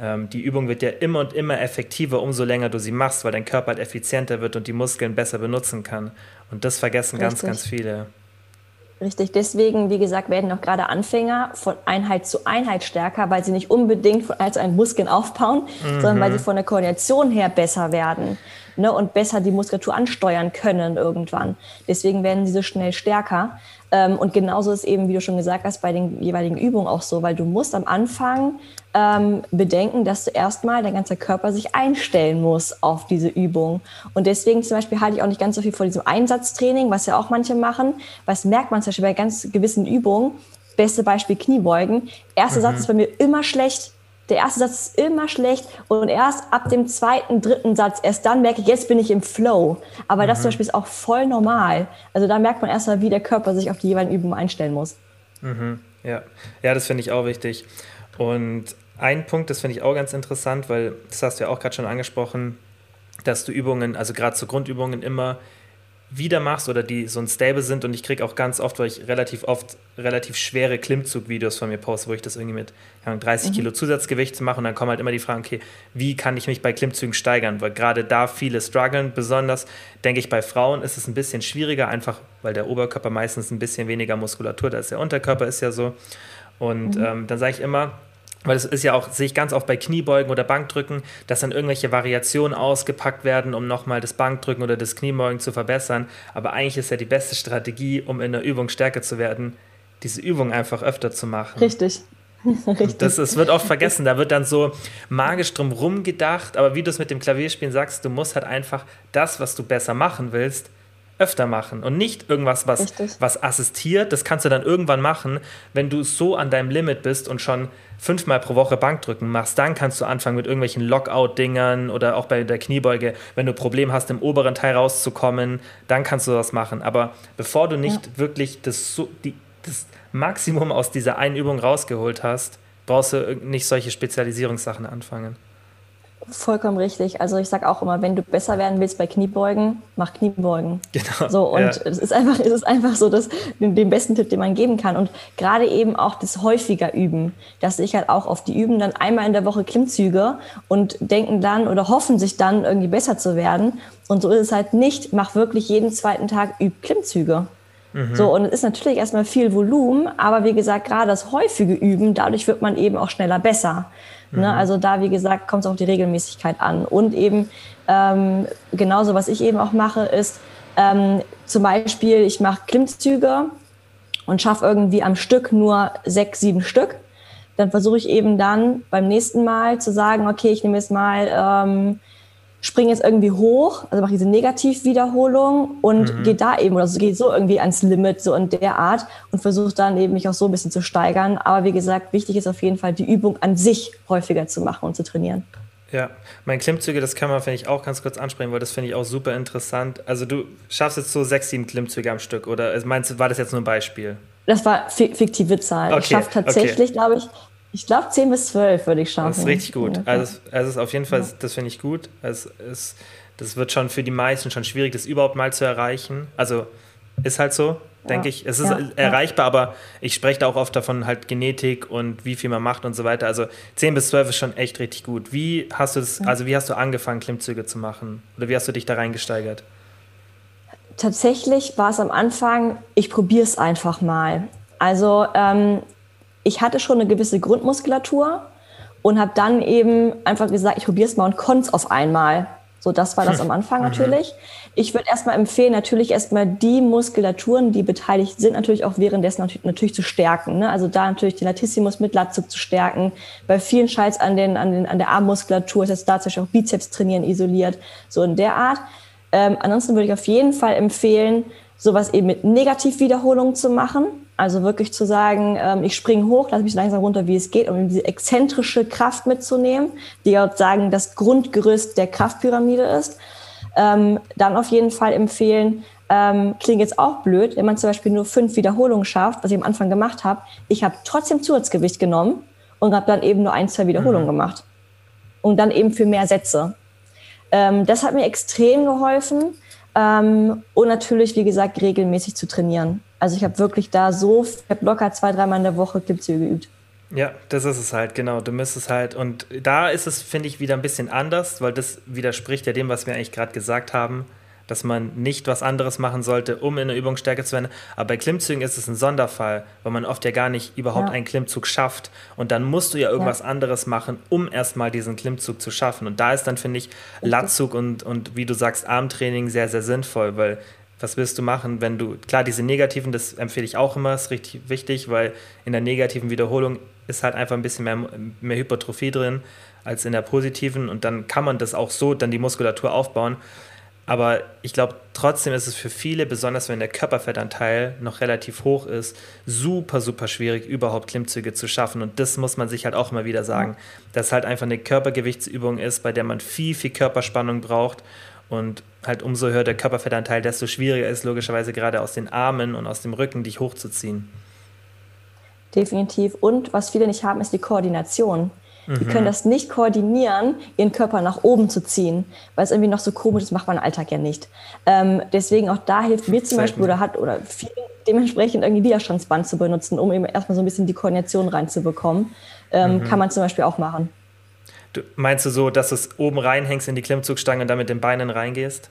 ähm, die Übung wird ja immer und immer effektiver, umso länger du sie machst, weil dein Körper halt effizienter wird und die Muskeln besser benutzen kann. Und das vergessen richtig. ganz, ganz viele. Richtig, deswegen, wie gesagt, werden auch gerade Anfänger von Einheit zu Einheit stärker, weil sie nicht unbedingt als einen Muskeln aufbauen, mhm. sondern weil sie von der Koordination her besser werden ne, und besser die Muskulatur ansteuern können irgendwann. Deswegen werden sie so schnell stärker. Ähm, und genauso ist eben, wie du schon gesagt hast, bei den jeweiligen Übungen auch so, weil du musst am Anfang ähm, bedenken, dass du erstmal dein ganzer Körper sich einstellen muss auf diese Übung. Und deswegen zum Beispiel halte ich auch nicht ganz so viel vor diesem Einsatztraining, was ja auch manche machen. Was merkt man zum Beispiel bei ganz gewissen Übungen. Beste Beispiel Kniebeugen. Erster mhm. Satz ist bei mir immer schlecht der erste Satz ist immer schlecht und erst ab dem zweiten, dritten Satz, erst dann merke ich, jetzt bin ich im Flow. Aber mhm. das zum Beispiel ist auch voll normal. Also da merkt man erstmal, wie der Körper sich auf die jeweiligen Übungen einstellen muss. Mhm. Ja. ja, das finde ich auch wichtig. Und ein Punkt, das finde ich auch ganz interessant, weil das hast du ja auch gerade schon angesprochen, dass du Übungen, also gerade zu Grundübungen immer wieder machst oder die so ein Stable sind und ich kriege auch ganz oft, weil ich relativ oft relativ schwere Klimmzug-Videos von mir poste, wo ich das irgendwie mit 30 mhm. Kilo Zusatzgewicht mache und dann kommen halt immer die Fragen, okay, wie kann ich mich bei Klimmzügen steigern? Weil gerade da viele strugglen, besonders denke ich bei Frauen ist es ein bisschen schwieriger, einfach weil der Oberkörper meistens ein bisschen weniger Muskulatur, da ist der Unterkörper ist ja so und mhm. ähm, dann sage ich immer, weil es ist ja auch, sehe ich ganz oft bei Kniebeugen oder Bankdrücken, dass dann irgendwelche Variationen ausgepackt werden, um nochmal das Bankdrücken oder das Kniebeugen zu verbessern. Aber eigentlich ist ja die beste Strategie, um in der Übung stärker zu werden, diese Übung einfach öfter zu machen. Richtig. Richtig. Das, das wird oft vergessen. Da wird dann so magisch drum gedacht. Aber wie du es mit dem Klavierspielen sagst, du musst halt einfach das, was du besser machen willst, öfter machen und nicht irgendwas, was, was assistiert. Das kannst du dann irgendwann machen, wenn du so an deinem Limit bist und schon fünfmal pro Woche Bankdrücken machst. Dann kannst du anfangen mit irgendwelchen Lockout-Dingern oder auch bei der Kniebeuge, wenn du ein Problem hast, im oberen Teil rauszukommen, dann kannst du das machen. Aber bevor du nicht ja. wirklich das, die, das Maximum aus dieser einen Übung rausgeholt hast, brauchst du nicht solche Spezialisierungssachen anfangen. Vollkommen richtig. Also ich sage auch immer, wenn du besser werden willst bei Kniebeugen, mach Kniebeugen. Genau. So und ja. es ist einfach, es ist einfach so, dass den besten Tipp, den man geben kann. Und gerade eben auch das häufiger üben, dass ich halt auch auf die üben dann einmal in der Woche Klimmzüge und denken dann oder hoffen sich dann irgendwie besser zu werden. Und so ist es halt nicht. Mach wirklich jeden zweiten Tag üb Klimmzüge. Mhm. So, und es ist natürlich erstmal viel Volumen, aber wie gesagt, gerade das häufige Üben, dadurch wird man eben auch schneller besser. Ne? Mhm. Ne? Also da, wie gesagt, kommt es auf die Regelmäßigkeit an. Und eben ähm, genauso, was ich eben auch mache, ist ähm, zum Beispiel, ich mache Klimmzüge und schaffe irgendwie am Stück nur sechs, sieben Stück. Dann versuche ich eben dann beim nächsten Mal zu sagen, okay, ich nehme jetzt mal ähm, springe jetzt irgendwie hoch, also mache diese Negativwiederholung und mhm. gehe da eben, oder so, gehe so irgendwie ans Limit, so in der Art und versuche dann eben mich auch so ein bisschen zu steigern. Aber wie gesagt, wichtig ist auf jeden Fall, die Übung an sich häufiger zu machen und zu trainieren. Ja, mein Klimmzüge, das kann man, finde ich, auch ganz kurz ansprechen, weil das finde ich auch super interessant. Also du schaffst jetzt so sechs, sieben Klimmzüge am Stück, oder meinst du, war das jetzt nur ein Beispiel? Das war fiktive Zahl. Okay, ich schaffe tatsächlich, okay. glaube ich, ich glaube, 10 bis 12 würde ich schaffen. Das ist richtig gut. Also, also ist auf jeden Fall, ja. das finde ich gut. Es ist, das wird schon für die meisten schon schwierig, das überhaupt mal zu erreichen. Also ist halt so, denke ich. Es ist ja, erreichbar, aber ich spreche da auch oft davon halt Genetik und wie viel man macht und so weiter. Also 10 bis 12 ist schon echt richtig gut. Wie hast du das, also wie hast du angefangen, Klimmzüge zu machen? Oder wie hast du dich da reingesteigert? Tatsächlich war es am Anfang, ich probiere es einfach mal. Also ähm, ich hatte schon eine gewisse Grundmuskulatur und habe dann eben einfach gesagt, ich probiere es mal und konnte es auf einmal. So, das war das am Anfang mhm. natürlich. Ich würde erstmal empfehlen, natürlich erstmal die Muskulaturen, die beteiligt sind, natürlich auch währenddessen natürlich, natürlich zu stärken. Ne? Also da natürlich den Latissimus mit Latzug zu stärken. Bei vielen Scheiß an, den, an, den, an der Armmuskulatur ist jetzt da zum Beispiel auch Bizeps trainieren isoliert. So in der Art. Ähm, ansonsten würde ich auf jeden Fall empfehlen, sowas eben mit Negativwiederholungen zu machen. Also wirklich zu sagen, ähm, ich springe hoch, lasse mich so langsam runter, wie es geht, um diese exzentrische Kraft mitzunehmen, die ja sagen, das Grundgerüst der Kraftpyramide ist. Ähm, dann auf jeden Fall empfehlen, ähm, klingt jetzt auch blöd, wenn man zum Beispiel nur fünf Wiederholungen schafft, was ich am Anfang gemacht habe. Ich habe trotzdem Zusatzgewicht genommen und habe dann eben nur ein, zwei Wiederholungen mhm. gemacht. Und dann eben für mehr Sätze. Ähm, das hat mir extrem geholfen Ähm, und natürlich, wie gesagt, regelmäßig zu trainieren. Also ich habe wirklich da so, ich habe locker zwei, dreimal in der Woche Klimmzüge geübt. Ja, das ist es halt, genau. Du müsstest halt, und da ist es, finde ich, wieder ein bisschen anders, weil das widerspricht ja dem, was wir eigentlich gerade gesagt haben dass man nicht was anderes machen sollte, um in der Übung stärker zu werden. Aber bei Klimmzügen ist es ein Sonderfall, weil man oft ja gar nicht überhaupt ja. einen Klimmzug schafft. Und dann musst du ja irgendwas ja. anderes machen, um erstmal diesen Klimmzug zu schaffen. Und da ist dann, finde ich, Latzug und, und wie du sagst, Armtraining sehr, sehr sinnvoll, weil was willst du machen, wenn du, klar, diese negativen, das empfehle ich auch immer, ist richtig wichtig, weil in der negativen Wiederholung ist halt einfach ein bisschen mehr, mehr Hypertrophie drin als in der positiven und dann kann man das auch so, dann die Muskulatur aufbauen. Aber ich glaube, trotzdem ist es für viele, besonders wenn der Körperfettanteil noch relativ hoch ist, super, super schwierig, überhaupt Klimmzüge zu schaffen. Und das muss man sich halt auch immer wieder sagen, dass halt einfach eine Körpergewichtsübung ist, bei der man viel, viel Körperspannung braucht. Und halt umso höher der Körperfettanteil, desto schwieriger ist logischerweise gerade aus den Armen und aus dem Rücken dich hochzuziehen. Definitiv. Und was viele nicht haben, ist die Koordination. Die können mhm. das nicht koordinieren, ihren Körper nach oben zu ziehen, weil es irgendwie noch so komisch ist, macht man im Alltag ja nicht. Ähm, deswegen auch da hilft mir zum Beispiel oder hat oder viel dementsprechend irgendwie Widerstandsband zu benutzen, um eben erstmal so ein bisschen die Koordination reinzubekommen. Ähm, mhm. Kann man zum Beispiel auch machen. Du, meinst du so, dass du es oben reinhängst in die Klimmzugstange und dann mit den Beinen reingehst?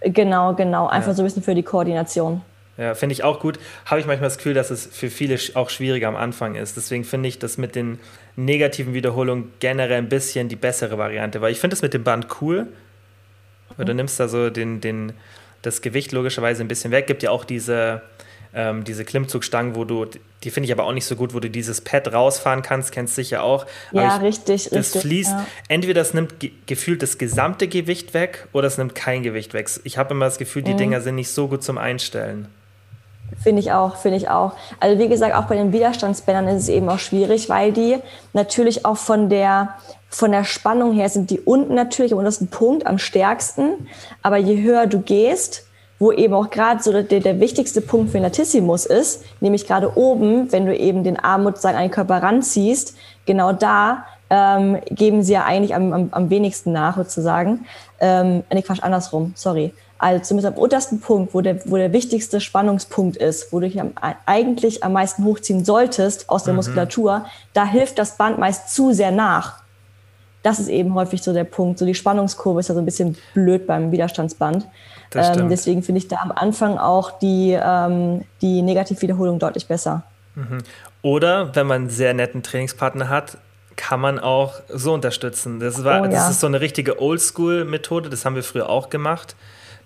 Genau, genau. Einfach ja. so ein bisschen für die Koordination. Ja, finde ich auch gut. Habe ich manchmal das Gefühl, dass es für viele auch schwieriger am Anfang ist. Deswegen finde ich das mit den negativen Wiederholungen generell ein bisschen die bessere Variante, weil ich finde das mit dem Band cool. Weil du nimmst da so den, den, das Gewicht logischerweise ein bisschen weg. Gibt ja auch diese, ähm, diese Klimmzugstangen, wo du, die finde ich aber auch nicht so gut, wo du dieses Pad rausfahren kannst, kennst du sicher auch. Ja, ich, richtig, das richtig. Das fließt, ja. entweder das nimmt ge gefühlt das gesamte Gewicht weg oder es nimmt kein Gewicht weg. Ich habe immer das Gefühl, die mhm. Dinger sind nicht so gut zum Einstellen. Finde ich auch, finde ich auch. Also wie gesagt, auch bei den Widerstandsbändern ist es eben auch schwierig, weil die natürlich auch von der, von der Spannung her sind die unten natürlich am untersten Punkt am stärksten. Aber je höher du gehst, wo eben auch gerade so der, der wichtigste Punkt für Latissimus ist, nämlich gerade oben, wenn du eben den Arm sozusagen an den Körper ranziehst, genau da ähm, geben sie ja eigentlich am, am, am wenigsten nach sozusagen. Ähm, nee, Quatsch, andersrum, sorry als zumindest am untersten Punkt, wo der, wo der wichtigste Spannungspunkt ist, wo du dich am, eigentlich am meisten hochziehen solltest aus der mhm. Muskulatur, da hilft das Band meist zu sehr nach. Das ist eben häufig so der Punkt. So die Spannungskurve ist ja so ein bisschen blöd beim Widerstandsband. Ähm, deswegen finde ich da am Anfang auch die, ähm, die Negativwiederholung deutlich besser. Mhm. Oder wenn man einen sehr netten Trainingspartner hat, kann man auch so unterstützen. Das, war, oh, ja. das ist so eine richtige Oldschool-Methode, das haben wir früher auch gemacht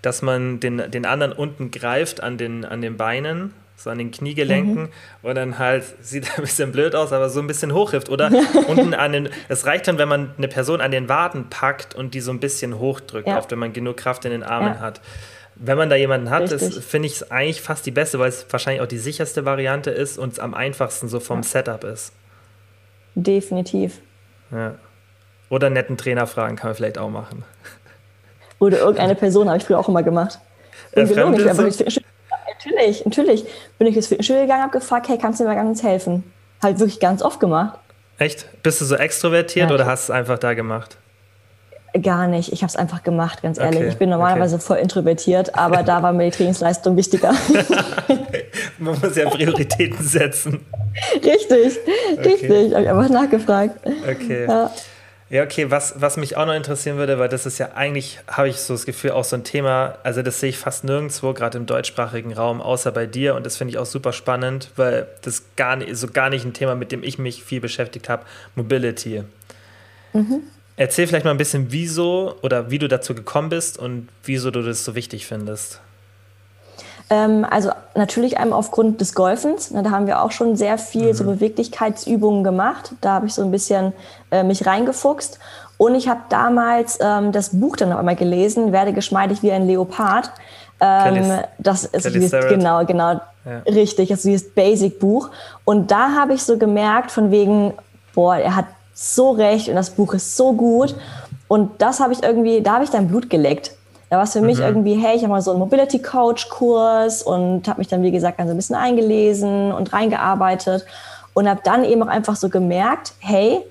dass man den, den anderen unten greift an den, an den Beinen, so an den Kniegelenken mhm. und dann halt, sieht ein bisschen blöd aus, aber so ein bisschen hochhilft. Oder unten an den, es reicht dann, wenn man eine Person an den Waden packt und die so ein bisschen hochdrückt, ja. oft wenn man genug Kraft in den Armen ja. hat. Wenn man da jemanden hat, finde ich es eigentlich fast die beste, weil es wahrscheinlich auch die sicherste Variante ist und es am einfachsten so vom. Setup ist. Definitiv. Ja. Oder netten Trainer fragen kann man vielleicht auch machen. Oder irgendeine Person habe ich früher auch immer gemacht. Und gelogen, ich natürlich, natürlich. Bin ich ins Fitnessstudio gegangen, habe gefragt, hey, kannst du mir mal ganz helfen? Halt wirklich ganz oft gemacht. Echt? Bist du so extrovertiert ja, oder hast du es einfach da gemacht? Gar nicht. Ich habe es einfach gemacht, ganz ehrlich. Okay, ich bin normalerweise okay. voll introvertiert, aber da war mir die Trainingsleistung wichtiger. Man muss ja Prioritäten setzen. Richtig, okay. richtig. Habe ich einfach nachgefragt. Okay. Ja. Ja, okay, was, was mich auch noch interessieren würde, weil das ist ja eigentlich, habe ich so das Gefühl, auch so ein Thema, also das sehe ich fast nirgendwo, gerade im deutschsprachigen Raum, außer bei dir und das finde ich auch super spannend, weil das gar nicht, so gar nicht ein Thema, mit dem ich mich viel beschäftigt habe, Mobility. Mhm. Erzähl vielleicht mal ein bisschen, wieso oder wie du dazu gekommen bist und wieso du das so wichtig findest. Ähm, also natürlich einmal aufgrund des Golfens. Da haben wir auch schon sehr viel mhm. so Beweglichkeitsübungen gemacht. Da habe ich so ein bisschen äh, mich reingefuchst. Und ich habe damals ähm, das Buch dann noch einmal gelesen, Werde geschmeidig wie ein Leopard. Ähm, das ist dieses, genau, genau, ja. richtig, also dieses Basic-Buch. Und da habe ich so gemerkt, von wegen, boah, er hat so recht und das Buch ist so gut. Und das habe ich irgendwie, da habe ich dann Blut geleckt. Da war es für mhm. mich irgendwie, hey, ich habe mal so einen Mobility Coach Kurs und habe mich dann, wie gesagt, dann so ein bisschen eingelesen und reingearbeitet und habe dann eben auch einfach so gemerkt, hey,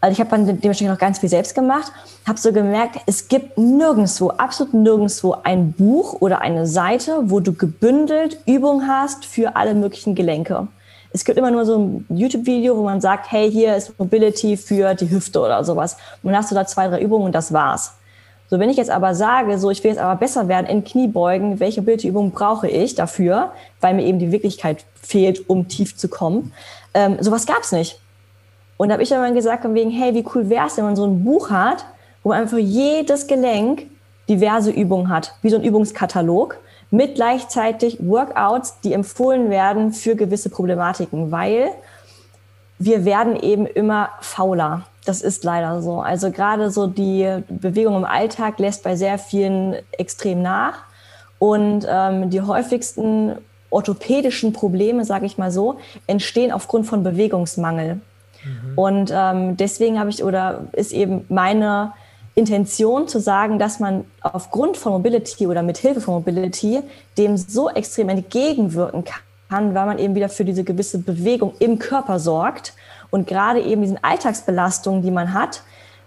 Also ich habe dann dementsprechend noch ganz viel selbst gemacht, habe so gemerkt, es gibt nirgendwo, absolut nirgendwo ein Buch oder eine Seite, wo du gebündelt Übungen hast für alle möglichen Gelenke. Es gibt immer nur so ein YouTube-Video, wo man sagt, hey, hier ist Mobility für die Hüfte oder sowas. Und dann hast du da zwei, drei Übungen und das war's. So, wenn ich jetzt aber sage, so, ich will jetzt aber besser werden in Kniebeugen, welche Mobility-Übungen brauche ich dafür, weil mir eben die Wirklichkeit fehlt, um tief zu kommen, ähm, sowas gab's nicht. Und da habe ich dann gesagt, wegen, hey, wie cool wäre es, wenn man so ein Buch hat, wo man einfach jedes Gelenk diverse Übungen hat, wie so ein Übungskatalog mit gleichzeitig Workouts, die empfohlen werden für gewisse Problematiken, weil wir werden eben immer fauler. Das ist leider so. Also gerade so die Bewegung im Alltag lässt bei sehr vielen extrem nach. Und ähm, die häufigsten orthopädischen Probleme, sage ich mal so, entstehen aufgrund von Bewegungsmangel. Mhm. Und ähm, deswegen habe ich oder ist eben meine Intention zu sagen, dass man aufgrund von Mobility oder mit Hilfe von Mobility dem so extrem entgegenwirken kann, weil man eben wieder für diese gewisse Bewegung im Körper sorgt und gerade eben diesen Alltagsbelastungen, die man hat,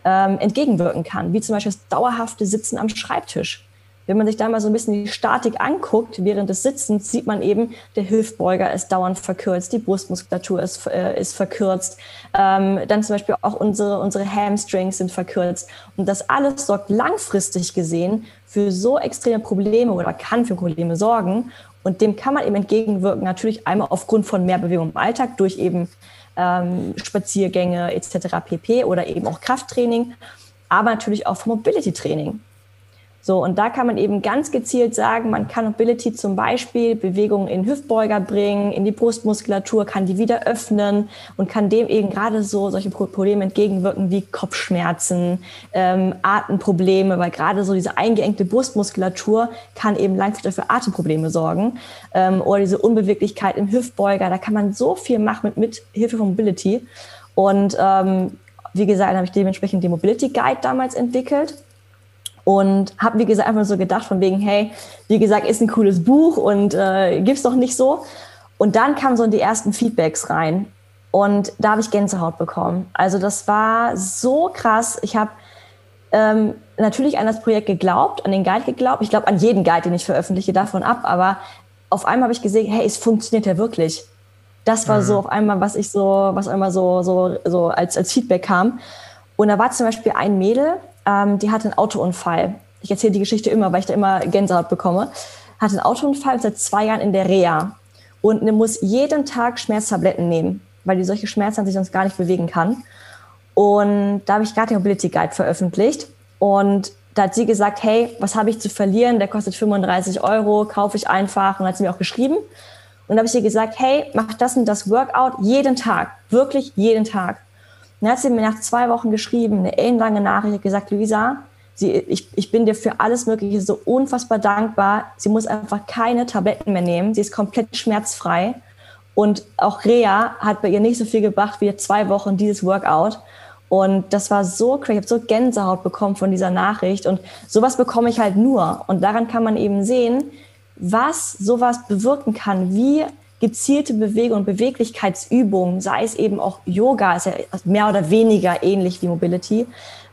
ähm, entgegenwirken kann, wie zum Beispiel das dauerhafte Sitzen am Schreibtisch. Wenn man sich da mal so ein bisschen die Statik anguckt, während des Sitzens, sieht man eben, der Hüftbeuger ist dauernd verkürzt, die Brustmuskulatur ist, äh, ist verkürzt, ähm, dann zum Beispiel auch unsere, unsere Hamstrings sind verkürzt. Und das alles sorgt langfristig gesehen für so extreme Probleme oder kann für Probleme sorgen. Und dem kann man eben entgegenwirken, natürlich einmal aufgrund von mehr Bewegung im Alltag durch eben ähm, Spaziergänge etc. pp. oder eben auch Krafttraining, aber natürlich auch vom Mobility-Training. So, und da kann man eben ganz gezielt sagen, man kann Mobility zum Beispiel Bewegungen in Hüftbeuger bringen, in die Brustmuskulatur, kann die wieder öffnen und kann dem eben gerade so solche Probleme entgegenwirken wie Kopfschmerzen, ähm, Atemprobleme, weil gerade so diese eingeengte Brustmuskulatur kann eben langfristig für Atemprobleme sorgen ähm, oder diese Unbeweglichkeit im Hüftbeuger. Da kann man so viel machen mit, mit Hilfe von Mobility. Und ähm, wie gesagt, habe ich dementsprechend den Mobility Guide damals entwickelt und habe, wie gesagt, einfach so gedacht von wegen, hey, wie gesagt, ist ein cooles Buch und äh, gibt's doch nicht so. Und dann kamen so die ersten Feedbacks rein und da habe ich Gänsehaut bekommen. Also das war so krass. Ich habe ähm, natürlich an das Projekt geglaubt, an den Guide geglaubt. Ich glaube an jeden Guide, den ich veröffentliche, davon ab. Aber auf einmal habe ich gesehen, hey, es funktioniert ja wirklich. Das war mhm. so auf einmal, was ich so, was einmal so, so, so als, als Feedback kam. Und da war zum Beispiel ein Mädel, ähm, die hatte einen Autounfall. Ich erzähle die Geschichte immer, weil ich da immer Gänsehaut bekomme. Hatte einen Autounfall seit zwei Jahren in der Reha. Und ne, muss jeden Tag Schmerztabletten nehmen, weil die solche Schmerzen sich sonst gar nicht bewegen kann. Und da habe ich gerade den Mobility Guide veröffentlicht. Und da hat sie gesagt, hey, was habe ich zu verlieren? Der kostet 35 Euro, kaufe ich einfach. Und hat sie mir auch geschrieben. Und da habe ich ihr gesagt, hey, mach das und das Workout jeden Tag, wirklich jeden Tag. Dann hat sie mir nach zwei Wochen geschrieben, eine ellenlange Nachricht, gesagt, Luisa, sie, ich, ich bin dir für alles Mögliche so unfassbar dankbar. Sie muss einfach keine Tabletten mehr nehmen. Sie ist komplett schmerzfrei. Und auch Rea hat bei ihr nicht so viel gebracht wie zwei Wochen dieses Workout. Und das war so crazy. Ich habe so Gänsehaut bekommen von dieser Nachricht. Und sowas bekomme ich halt nur. Und daran kann man eben sehen, was sowas bewirken kann, wie gezielte Bewegung und Beweglichkeitsübungen, sei es eben auch Yoga, ist ja mehr oder weniger ähnlich wie Mobility,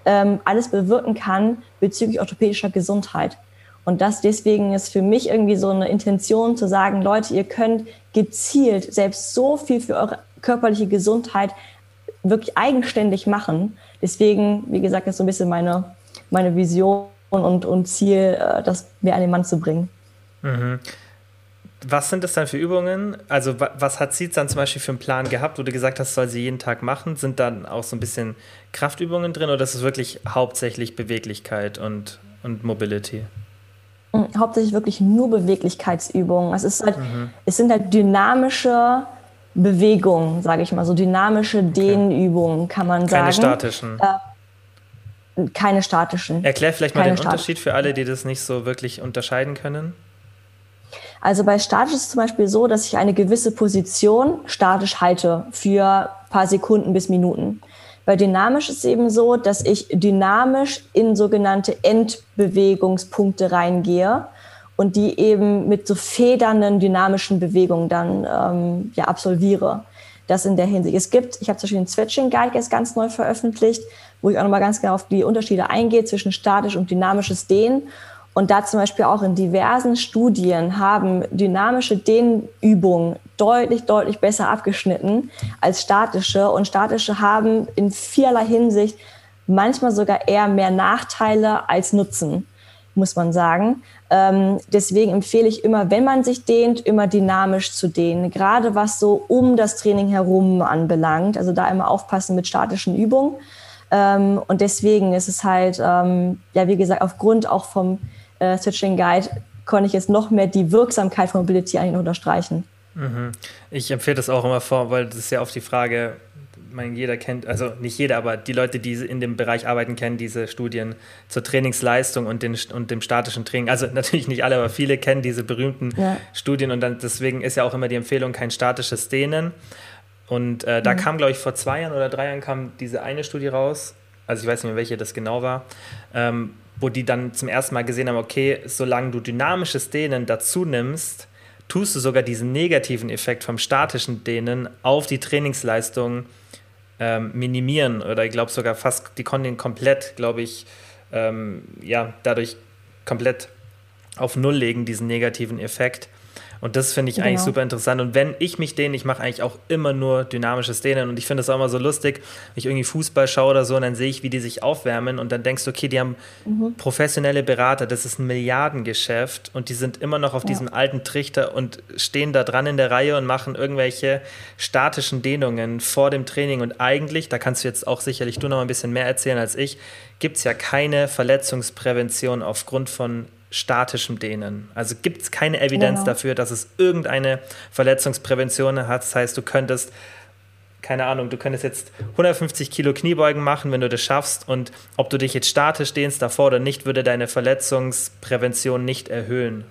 ähm, alles bewirken kann bezüglich orthopädischer Gesundheit. Und das deswegen ist für mich irgendwie so eine Intention zu sagen, Leute, ihr könnt gezielt selbst so viel für eure körperliche Gesundheit wirklich eigenständig machen. Deswegen, wie gesagt, ist so ein bisschen meine, meine Vision und, und Ziel, äh, das mehr an den Mann zu bringen. Mhm. Was sind das dann für Übungen? Also, was hat sie dann zum Beispiel für einen Plan gehabt, wo du gesagt hast, soll sie jeden Tag machen? Sind dann auch so ein bisschen Kraftübungen drin oder ist es wirklich hauptsächlich Beweglichkeit und, und Mobility? Mhm, hauptsächlich wirklich nur Beweglichkeitsübungen. Es, ist halt, mhm. es sind halt dynamische Bewegungen, sage ich mal, so dynamische Dehnübungen, kann man Keine sagen. Keine statischen. Äh, keine statischen. Erklär vielleicht mal den Unterschied für alle, die das nicht so wirklich unterscheiden können. Also bei statisch ist es zum Beispiel so, dass ich eine gewisse Position statisch halte für paar Sekunden bis Minuten. Bei dynamisch ist es eben so, dass ich dynamisch in sogenannte Endbewegungspunkte reingehe und die eben mit so federnden dynamischen Bewegungen dann ähm, ja, absolviere. Das in der Hinsicht. Es gibt, ich habe zum Beispiel einen Switching Guide jetzt ganz neu veröffentlicht, wo ich auch nochmal ganz genau auf die Unterschiede eingehe zwischen statisch und dynamisches Dehnen. Und da zum Beispiel auch in diversen Studien haben dynamische Dehnübungen deutlich, deutlich besser abgeschnitten als statische. Und statische haben in vielerlei Hinsicht manchmal sogar eher mehr Nachteile als Nutzen, muss man sagen. Ähm, deswegen empfehle ich immer, wenn man sich dehnt, immer dynamisch zu dehnen. Gerade was so um das Training herum anbelangt. Also da immer aufpassen mit statischen Übungen. Ähm, und deswegen ist es halt, ähm, ja, wie gesagt, aufgrund auch vom äh, Switching Guide konnte ich jetzt noch mehr die Wirksamkeit von Mobility eigentlich unterstreichen. Mhm. Ich empfehle das auch immer vor, weil das ist ja oft die Frage, meine, jeder kennt, also nicht jeder, aber die Leute, die in dem Bereich arbeiten, kennen diese Studien zur Trainingsleistung und, den, und dem statischen Training. Also natürlich nicht alle, aber viele kennen diese berühmten ja. Studien und dann, deswegen ist ja auch immer die Empfehlung, kein statisches Dehnen. Und äh, da mhm. kam, glaube ich, vor zwei Jahren oder drei Jahren kam diese eine Studie raus, also ich weiß nicht mehr, welche das genau war, ähm, wo die dann zum ersten Mal gesehen haben, okay, solange du dynamisches Dehnen dazu nimmst, tust du sogar diesen negativen Effekt vom statischen Dehnen auf die Trainingsleistung ähm, minimieren oder ich glaube sogar fast, die konnten ihn komplett, glaube ich, ähm, ja, dadurch komplett auf Null legen, diesen negativen Effekt. Und das finde ich genau. eigentlich super interessant. Und wenn ich mich dehne, ich mache eigentlich auch immer nur dynamisches Dehnen. Und ich finde es auch immer so lustig, wenn ich irgendwie Fußball schaue oder so, und dann sehe ich, wie die sich aufwärmen. Und dann denkst du, okay, die haben mhm. professionelle Berater, das ist ein Milliardengeschäft. Und die sind immer noch auf ja. diesem alten Trichter und stehen da dran in der Reihe und machen irgendwelche statischen Dehnungen vor dem Training. Und eigentlich, da kannst du jetzt auch sicherlich du noch ein bisschen mehr erzählen als ich, gibt es ja keine Verletzungsprävention aufgrund von statischem Dehnen. Also gibt es keine Evidenz genau. dafür, dass es irgendeine Verletzungsprävention hat. Das heißt, du könntest, keine Ahnung, du könntest jetzt 150 Kilo Kniebeugen machen, wenn du das schaffst. Und ob du dich jetzt statisch dehnst davor oder nicht, würde deine Verletzungsprävention nicht erhöhen.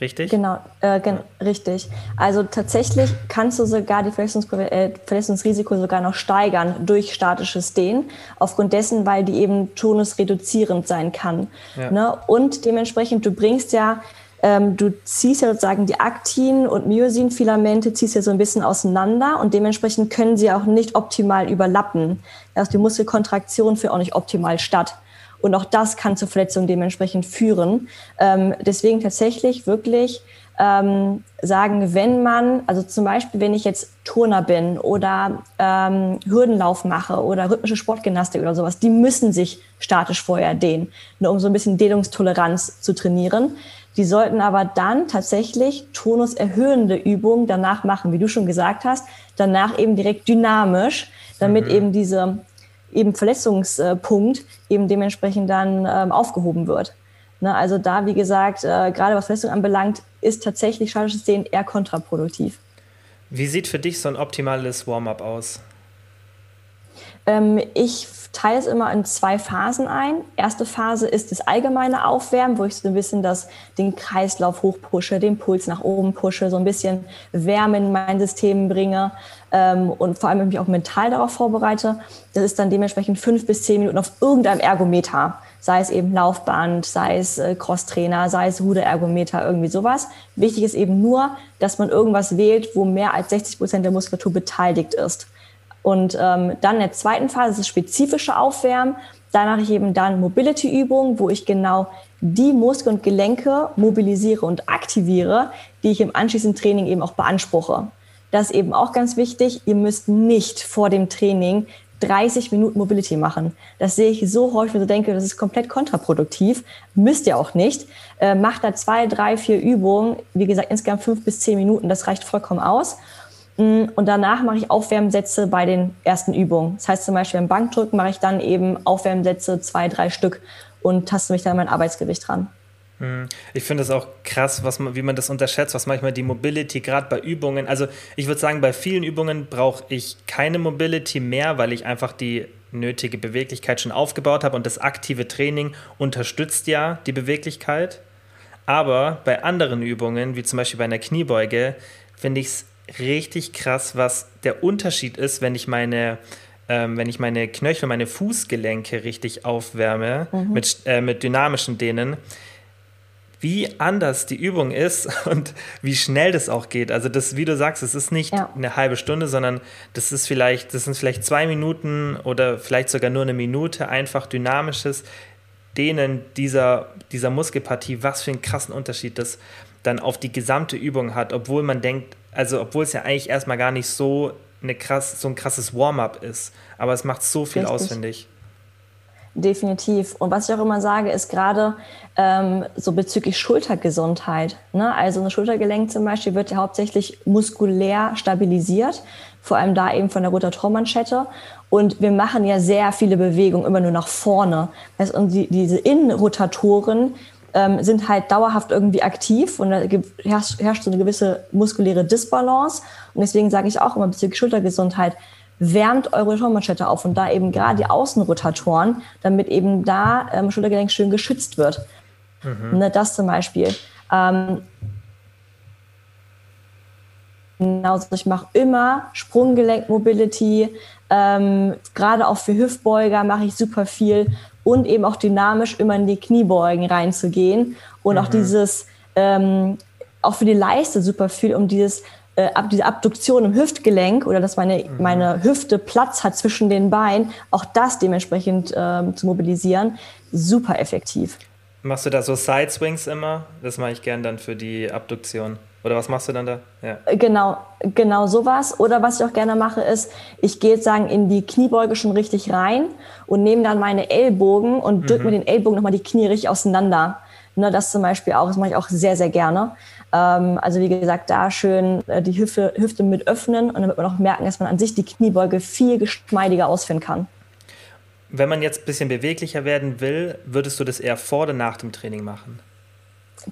Richtig? Genau, äh, gen ja. richtig. Also tatsächlich kannst du sogar die äh, Verletzungsrisiko sogar noch steigern durch statisches Dehnen, aufgrund dessen, weil die eben tonusreduzierend sein kann. Ja. Ne? Und dementsprechend, du bringst ja, ähm, du ziehst ja sozusagen die Aktin- und Myosin-Filamente, ziehst ja so ein bisschen auseinander und dementsprechend können sie auch nicht optimal überlappen. Also die Muskelkontraktion führt auch nicht optimal statt. Und auch das kann zur Verletzung dementsprechend führen. Ähm, deswegen tatsächlich wirklich ähm, sagen, wenn man, also zum Beispiel, wenn ich jetzt Turner bin oder ähm, Hürdenlauf mache oder rhythmische Sportgymnastik oder sowas, die müssen sich statisch vorher dehnen, nur um so ein bisschen Dehnungstoleranz zu trainieren. Die sollten aber dann tatsächlich tonuserhöhende Übungen danach machen, wie du schon gesagt hast, danach eben direkt dynamisch, damit mhm. eben diese eben Verletzungspunkt eben dementsprechend dann ähm, aufgehoben wird. Ne, also da, wie gesagt, äh, gerade was Verletzung anbelangt, ist tatsächlich statisches Dehnen eher kontraproduktiv. Wie sieht für dich so ein optimales Warm-up aus? Ähm, ich teile es immer in zwei Phasen ein. Erste Phase ist das allgemeine Aufwärmen, wo ich so ein bisschen das, den Kreislauf hochpushe, den Puls nach oben pushe, so ein bisschen Wärme in mein System bringe ähm, und vor allem mich auch mental darauf vorbereite. Das ist dann dementsprechend fünf bis zehn Minuten auf irgendeinem Ergometer, sei es eben Laufband, sei es äh, Crosstrainer, sei es Ruderergometer, irgendwie sowas. Wichtig ist eben nur, dass man irgendwas wählt, wo mehr als 60 Prozent der Muskulatur beteiligt ist. Und ähm, dann in der zweiten Phase ist das spezifische Aufwärmen. Da mache ich eben dann Mobility-Übungen, wo ich genau die Muskeln und Gelenke mobilisiere und aktiviere, die ich im anschließenden Training eben auch beanspruche. Das ist eben auch ganz wichtig. Ihr müsst nicht vor dem Training 30 Minuten Mobility machen. Das sehe ich so häufig, und denke, das ist komplett kontraproduktiv. Müsst ihr auch nicht. Äh, macht da zwei, drei, vier Übungen. Wie gesagt, insgesamt fünf bis zehn Minuten. Das reicht vollkommen aus. Mm, und danach mache ich Aufwärmsätze bei den ersten Übungen. Das heißt zum Beispiel beim Bankdrücken mache ich dann eben Aufwärmsätze, zwei, drei Stück und taste mich dann an mein Arbeitsgewicht ran. Ich finde es auch krass, was man, wie man das unterschätzt, was manchmal die Mobility gerade bei Übungen, also ich würde sagen, bei vielen Übungen brauche ich keine Mobility mehr, weil ich einfach die nötige Beweglichkeit schon aufgebaut habe und das aktive Training unterstützt ja die Beweglichkeit. Aber bei anderen Übungen, wie zum Beispiel bei einer Kniebeuge, finde ich es richtig krass, was der Unterschied ist, wenn ich meine, ähm, wenn ich meine Knöchel, meine Fußgelenke richtig aufwärme mhm. mit, äh, mit dynamischen Dehnen wie anders die Übung ist und wie schnell das auch geht. Also das, wie du sagst, es ist nicht ja. eine halbe Stunde, sondern das ist vielleicht, das sind vielleicht zwei Minuten oder vielleicht sogar nur eine Minute einfach dynamisches Dehnen dieser, dieser Muskelpartie, was für einen krassen Unterschied das dann auf die gesamte Übung hat, obwohl man denkt, also obwohl es ja eigentlich erstmal gar nicht so eine krass, so ein krasses Warm-up ist. Aber es macht so viel Richtig. aus, finde ich. Definitiv. Und was ich auch immer sage, ist gerade ähm, so bezüglich Schultergesundheit. Ne? Also ein Schultergelenk zum Beispiel wird ja hauptsächlich muskulär stabilisiert, vor allem da eben von der Rotatormanschette. Und wir machen ja sehr viele Bewegungen immer nur nach vorne. und die, diese Innenrotatoren ähm, sind halt dauerhaft irgendwie aktiv und da herrscht, herrscht so eine gewisse muskuläre Disbalance. Und deswegen sage ich auch immer bezüglich Schultergesundheit, wärmt eure Rotatormanschette auf und da eben gerade die Außenrotatoren, damit eben da ähm, Schultergelenk schön geschützt wird. Mhm. Ne, das zum Beispiel. Ähm, Genauso, ich mache immer Sprunggelenk-Mobility, ähm, gerade auch für Hüftbeuger mache ich super viel und eben auch dynamisch immer in die Kniebeugen reinzugehen und mhm. auch dieses, ähm, auch für die Leiste super viel, um dieses äh, ab, diese Abduktion im Hüftgelenk oder dass meine, mhm. meine Hüfte Platz hat zwischen den Beinen, auch das dementsprechend ähm, zu mobilisieren, super effektiv. Machst du da so Side Swings immer? Das mache ich gern dann für die Abduktion. Oder was machst du dann da? Ja. Äh, genau, genau sowas. Oder was ich auch gerne mache, ist, ich gehe jetzt sagen in die Kniebeuge schon richtig rein und nehme dann meine Ellbogen und drücke mhm. mit den Ellbogen nochmal die Knie richtig auseinander. Ne, das zum Beispiel auch, das mache ich auch sehr, sehr gerne. Ähm, also wie gesagt, da schön äh, die Hüfte, Hüfte mit öffnen und damit man auch merken, dass man an sich die Kniebeuge viel geschmeidiger ausführen kann. Wenn man jetzt ein bisschen beweglicher werden will, würdest du das eher vor oder nach dem Training machen?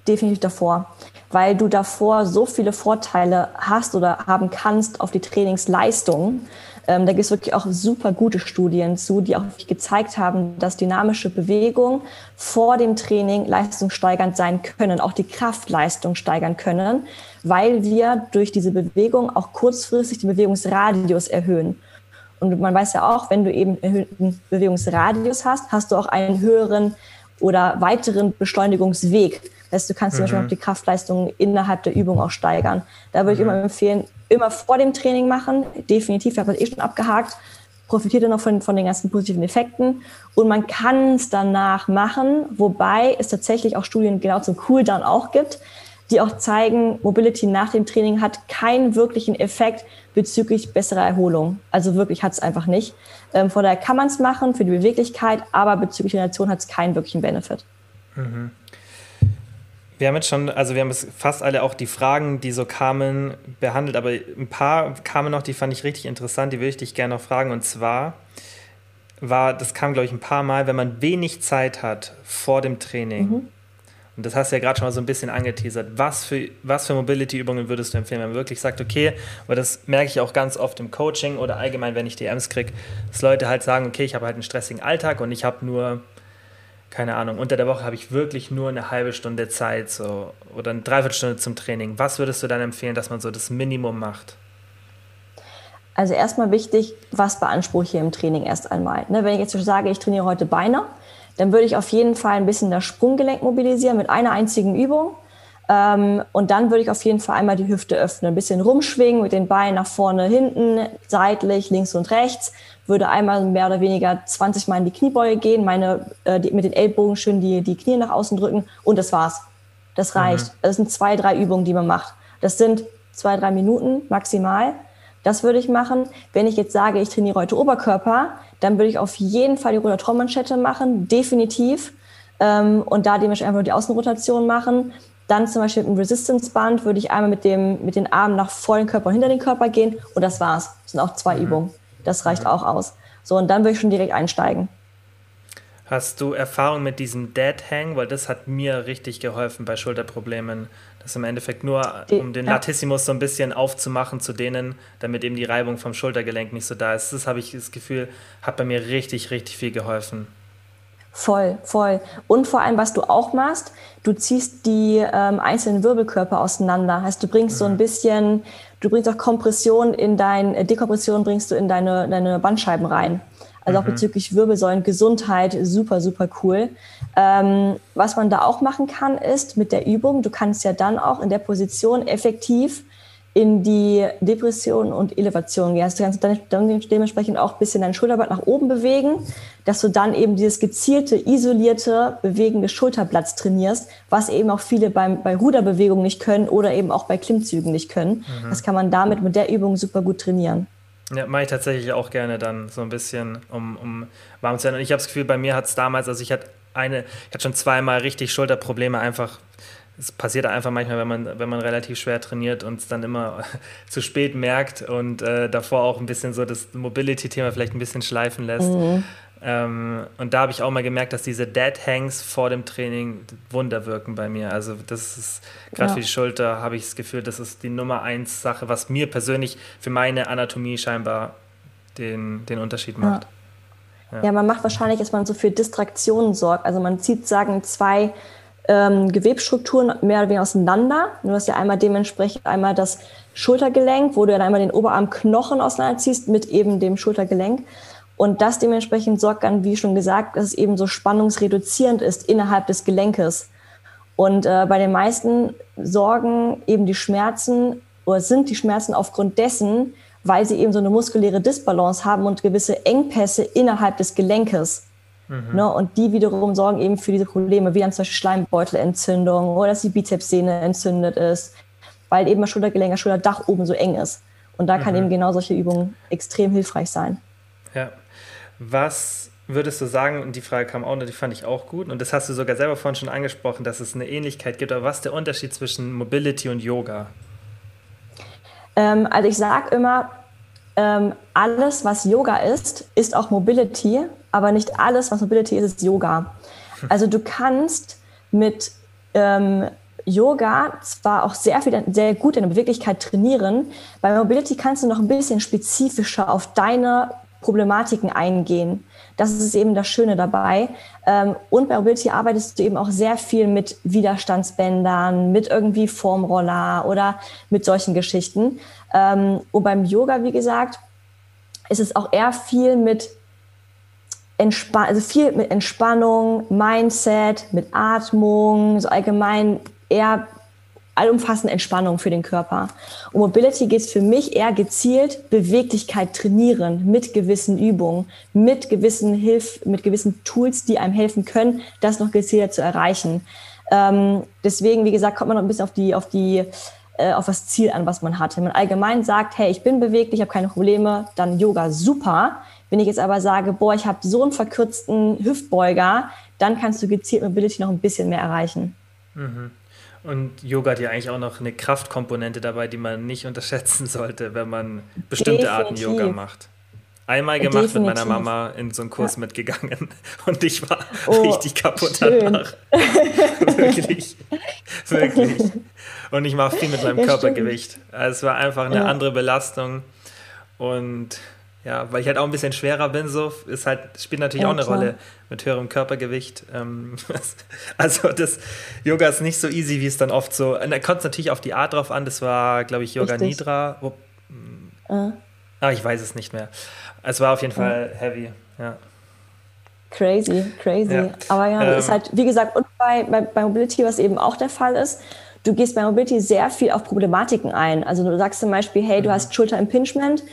Definitiv davor, weil du davor so viele Vorteile hast oder haben kannst auf die Trainingsleistung. Ähm, da gibt es wirklich auch super gute Studien zu, die auch gezeigt haben, dass dynamische Bewegung vor dem Training leistungssteigernd sein können, auch die Kraftleistung steigern können, weil wir durch diese Bewegung auch kurzfristig den Bewegungsradius erhöhen. Und man weiß ja auch, wenn du eben erhöhten Bewegungsradius hast, hast du auch einen höheren oder weiteren Beschleunigungsweg. Das heißt, du kannst mhm. zum Beispiel auch die Kraftleistung innerhalb der Übung auch steigern. Da würde ich mhm. immer empfehlen, immer vor dem Training machen. Definitiv, ich habe das eh schon abgehakt. Profitiert dann noch von, von den ganzen positiven Effekten. Und man kann es danach machen, wobei es tatsächlich auch Studien genau zum Cooldown auch gibt, die auch zeigen, Mobility nach dem Training hat keinen wirklichen Effekt bezüglich besserer Erholung. Also wirklich hat es einfach nicht. Ähm, von daher kann man es machen für die Beweglichkeit, aber bezüglich Regeneration hat es keinen wirklichen Benefit. Mhm. Wir haben jetzt schon, also wir haben fast alle auch die Fragen, die so kamen, behandelt, aber ein paar kamen noch, die fand ich richtig interessant, die würde ich dich gerne noch fragen. Und zwar war, das kam, glaube ich, ein paar Mal, wenn man wenig Zeit hat vor dem Training. Mhm. Und das hast du ja gerade schon mal so ein bisschen angeteasert. Was für, was für Mobility-Übungen würdest du empfehlen, wenn man wirklich sagt, okay, weil das merke ich auch ganz oft im Coaching oder allgemein, wenn ich DMs kriege, dass Leute halt sagen, okay, ich habe halt einen stressigen Alltag und ich habe nur keine Ahnung, unter der Woche habe ich wirklich nur eine halbe Stunde Zeit so, oder eine Dreiviertelstunde zum Training. Was würdest du dann empfehlen, dass man so das Minimum macht? Also erstmal wichtig, was beanspruche ich hier im Training erst einmal. Ne, wenn ich jetzt sage, ich trainiere heute Beine, dann würde ich auf jeden Fall ein bisschen das Sprunggelenk mobilisieren mit einer einzigen Übung. Ähm, und dann würde ich auf jeden Fall einmal die Hüfte öffnen, ein bisschen rumschwingen mit den Beinen nach vorne, hinten, seitlich, links und rechts. Würde einmal mehr oder weniger 20 Mal in die Kniebeuge gehen, meine, äh, die, mit den Ellbogen schön die, die Knie nach außen drücken und das war's. Das reicht. Mhm. Das sind zwei, drei Übungen, die man macht. Das sind zwei, drei Minuten maximal. Das würde ich machen. Wenn ich jetzt sage, ich trainiere heute Oberkörper, dann würde ich auf jeden Fall die Rotatormanschette machen, definitiv. Ähm, und da dementsprechend einfach die Außenrotation machen. Dann zum Beispiel mit dem Resistance Band würde ich einmal mit, dem, mit den Armen nach vor den Körper und hinter den Körper gehen und das war's. Das sind auch zwei mhm. Übungen. Das reicht mhm. auch aus. So, und dann würde ich schon direkt einsteigen. Hast du Erfahrung mit diesem Dead Hang? Weil das hat mir richtig geholfen bei Schulterproblemen. Das im Endeffekt nur, die, um den ja. Latissimus so ein bisschen aufzumachen zu denen, damit eben die Reibung vom Schultergelenk nicht so da ist. Das habe ich das Gefühl, hat bei mir richtig, richtig viel geholfen. Voll, voll. Und vor allem, was du auch machst, du ziehst die ähm, einzelnen Wirbelkörper auseinander. Heißt, du bringst mhm. so ein mhm. bisschen, du bringst auch Kompression in dein, äh, Dekompression bringst du in deine, deine Bandscheiben rein. Also auch mhm. bezüglich Wirbelsäulen, Gesundheit, super, super cool. Ähm, was man da auch machen kann, ist mit der Übung, du kannst ja dann auch in der Position effektiv in die Depression und Elevation gehen. Also du kannst dann, dann dementsprechend auch ein bisschen dein Schulterblatt nach oben bewegen, dass du dann eben dieses gezielte, isolierte, bewegende Schulterblatt trainierst, was eben auch viele beim, bei Ruderbewegungen nicht können oder eben auch bei Klimmzügen nicht können. Mhm. Das kann man damit mit der Übung super gut trainieren. Ja, mache ich tatsächlich auch gerne dann so ein bisschen, um, um warm zu werden. Und ich habe das Gefühl, bei mir hat es damals, also ich hatte eine, ich hatte schon zweimal richtig Schulterprobleme, einfach es passiert einfach manchmal, wenn man, wenn man relativ schwer trainiert und es dann immer zu spät merkt und äh, davor auch ein bisschen so das Mobility-Thema vielleicht ein bisschen schleifen lässt. Mhm. Ähm, und da habe ich auch mal gemerkt, dass diese Dead Hangs vor dem Training Wunder wirken bei mir. Also das ist gerade ja. für die Schulter habe ich das Gefühl, das ist die Nummer eins Sache, was mir persönlich für meine Anatomie scheinbar den, den Unterschied macht. Ja. Ja. ja, man macht wahrscheinlich, dass man so für Distraktionen sorgt. Also man zieht, sagen, zwei ähm, Gewebsstrukturen mehr oder weniger auseinander. Du hast ja einmal dementsprechend einmal das Schultergelenk, wo du dann einmal den Oberarmknochen auseinanderziehst mit eben dem Schultergelenk. Und das dementsprechend sorgt dann, wie schon gesagt, dass es eben so spannungsreduzierend ist innerhalb des Gelenkes. Und äh, bei den meisten sorgen eben die Schmerzen oder sind die Schmerzen aufgrund dessen, weil sie eben so eine muskuläre Disbalance haben und gewisse Engpässe innerhalb des Gelenkes. Mhm. Ne, und die wiederum sorgen eben für diese Probleme, wie dann zum Beispiel Schleimbeutelentzündung oder dass die Bizepssehne entzündet ist, weil eben das Schultergelenk, das Schulterdach oben so eng ist. Und da kann mhm. eben genau solche Übungen extrem hilfreich sein. Ja. Was würdest du sagen, und die Frage kam auch, die fand ich auch gut, und das hast du sogar selber vorhin schon angesprochen, dass es eine Ähnlichkeit gibt, aber was ist der Unterschied zwischen Mobility und Yoga? Ähm, also ich sage immer, ähm, alles, was Yoga ist, ist auch Mobility, aber nicht alles, was Mobility ist, ist Yoga. Also du kannst mit ähm, Yoga zwar auch sehr viel, sehr gut in der Beweglichkeit trainieren. Bei Mobility kannst du noch ein bisschen spezifischer auf deine Problematiken eingehen. Das ist eben das Schöne dabei. Ähm, und bei Mobility arbeitest du eben auch sehr viel mit Widerstandsbändern, mit irgendwie Formroller oder mit solchen Geschichten. Ähm, und beim Yoga, wie gesagt, ist es auch eher viel mit Entspann also viel mit Entspannung, Mindset, mit Atmung, so allgemein eher allumfassende Entspannung für den Körper. Und Mobility geht es für mich eher gezielt Beweglichkeit trainieren mit gewissen Übungen, mit gewissen Hilf, mit gewissen Tools, die einem helfen können, das noch gezielter zu erreichen. Ähm, deswegen, wie gesagt, kommt man noch ein bisschen auf die, auf die, äh, auf das Ziel an, was man hat. Wenn man allgemein sagt, hey, ich bin beweglich, ich habe keine Probleme, dann Yoga super. Wenn ich jetzt aber sage, boah, ich habe so einen verkürzten Hüftbeuger, dann kannst du gezielt Mobility noch ein bisschen mehr erreichen. Mhm. Und Yoga hat ja eigentlich auch noch eine Kraftkomponente dabei, die man nicht unterschätzen sollte, wenn man bestimmte Definitiv. Arten Yoga macht. Einmal gemacht Definitiv. mit meiner Mama in so einen Kurs ja. mitgegangen und ich war oh, richtig kaputt schön. danach. wirklich. Wirklich. Und ich mache viel mit meinem ja, Körpergewicht. Also es war einfach eine ja. andere Belastung und ja, weil ich halt auch ein bisschen schwerer bin, so ist halt, spielt natürlich ja, auch eine klar. Rolle mit höherem Körpergewicht. Ähm, also das Yoga ist nicht so easy, wie es dann oft so. Da kommt es natürlich auf die Art drauf an. Das war, glaube ich, Yoga Richtig. Nidra. Wo, äh. Ah, ich weiß es nicht mehr. Es war auf jeden Fall äh. heavy, ja. Crazy, crazy. Ja. Aber ja, ähm, ist halt, wie gesagt, und bei, bei, bei Mobility, was eben auch der Fall ist, du gehst bei Mobility sehr viel auf Problematiken ein. Also du sagst zum Beispiel, hey, du mhm. hast Schulterimpingement,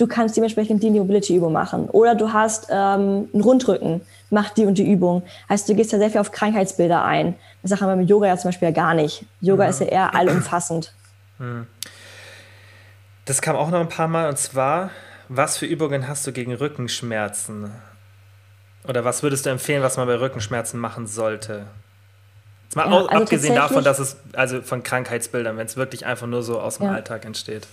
du kannst dementsprechend die, die Mobility-Übung machen. Oder du hast ähm, einen Rundrücken, mach die und die Übung. Heißt, du gehst ja sehr viel auf Krankheitsbilder ein. Das sagen wir mit Yoga ja zum Beispiel ja gar nicht. Yoga mhm. ist ja eher allumfassend. Mhm. Das kam auch noch ein paar Mal und zwar, was für Übungen hast du gegen Rückenschmerzen? Oder was würdest du empfehlen, was man bei Rückenschmerzen machen sollte? Mal ja, also abgesehen davon, dass es, also von Krankheitsbildern, wenn es wirklich einfach nur so aus dem ja. Alltag entsteht.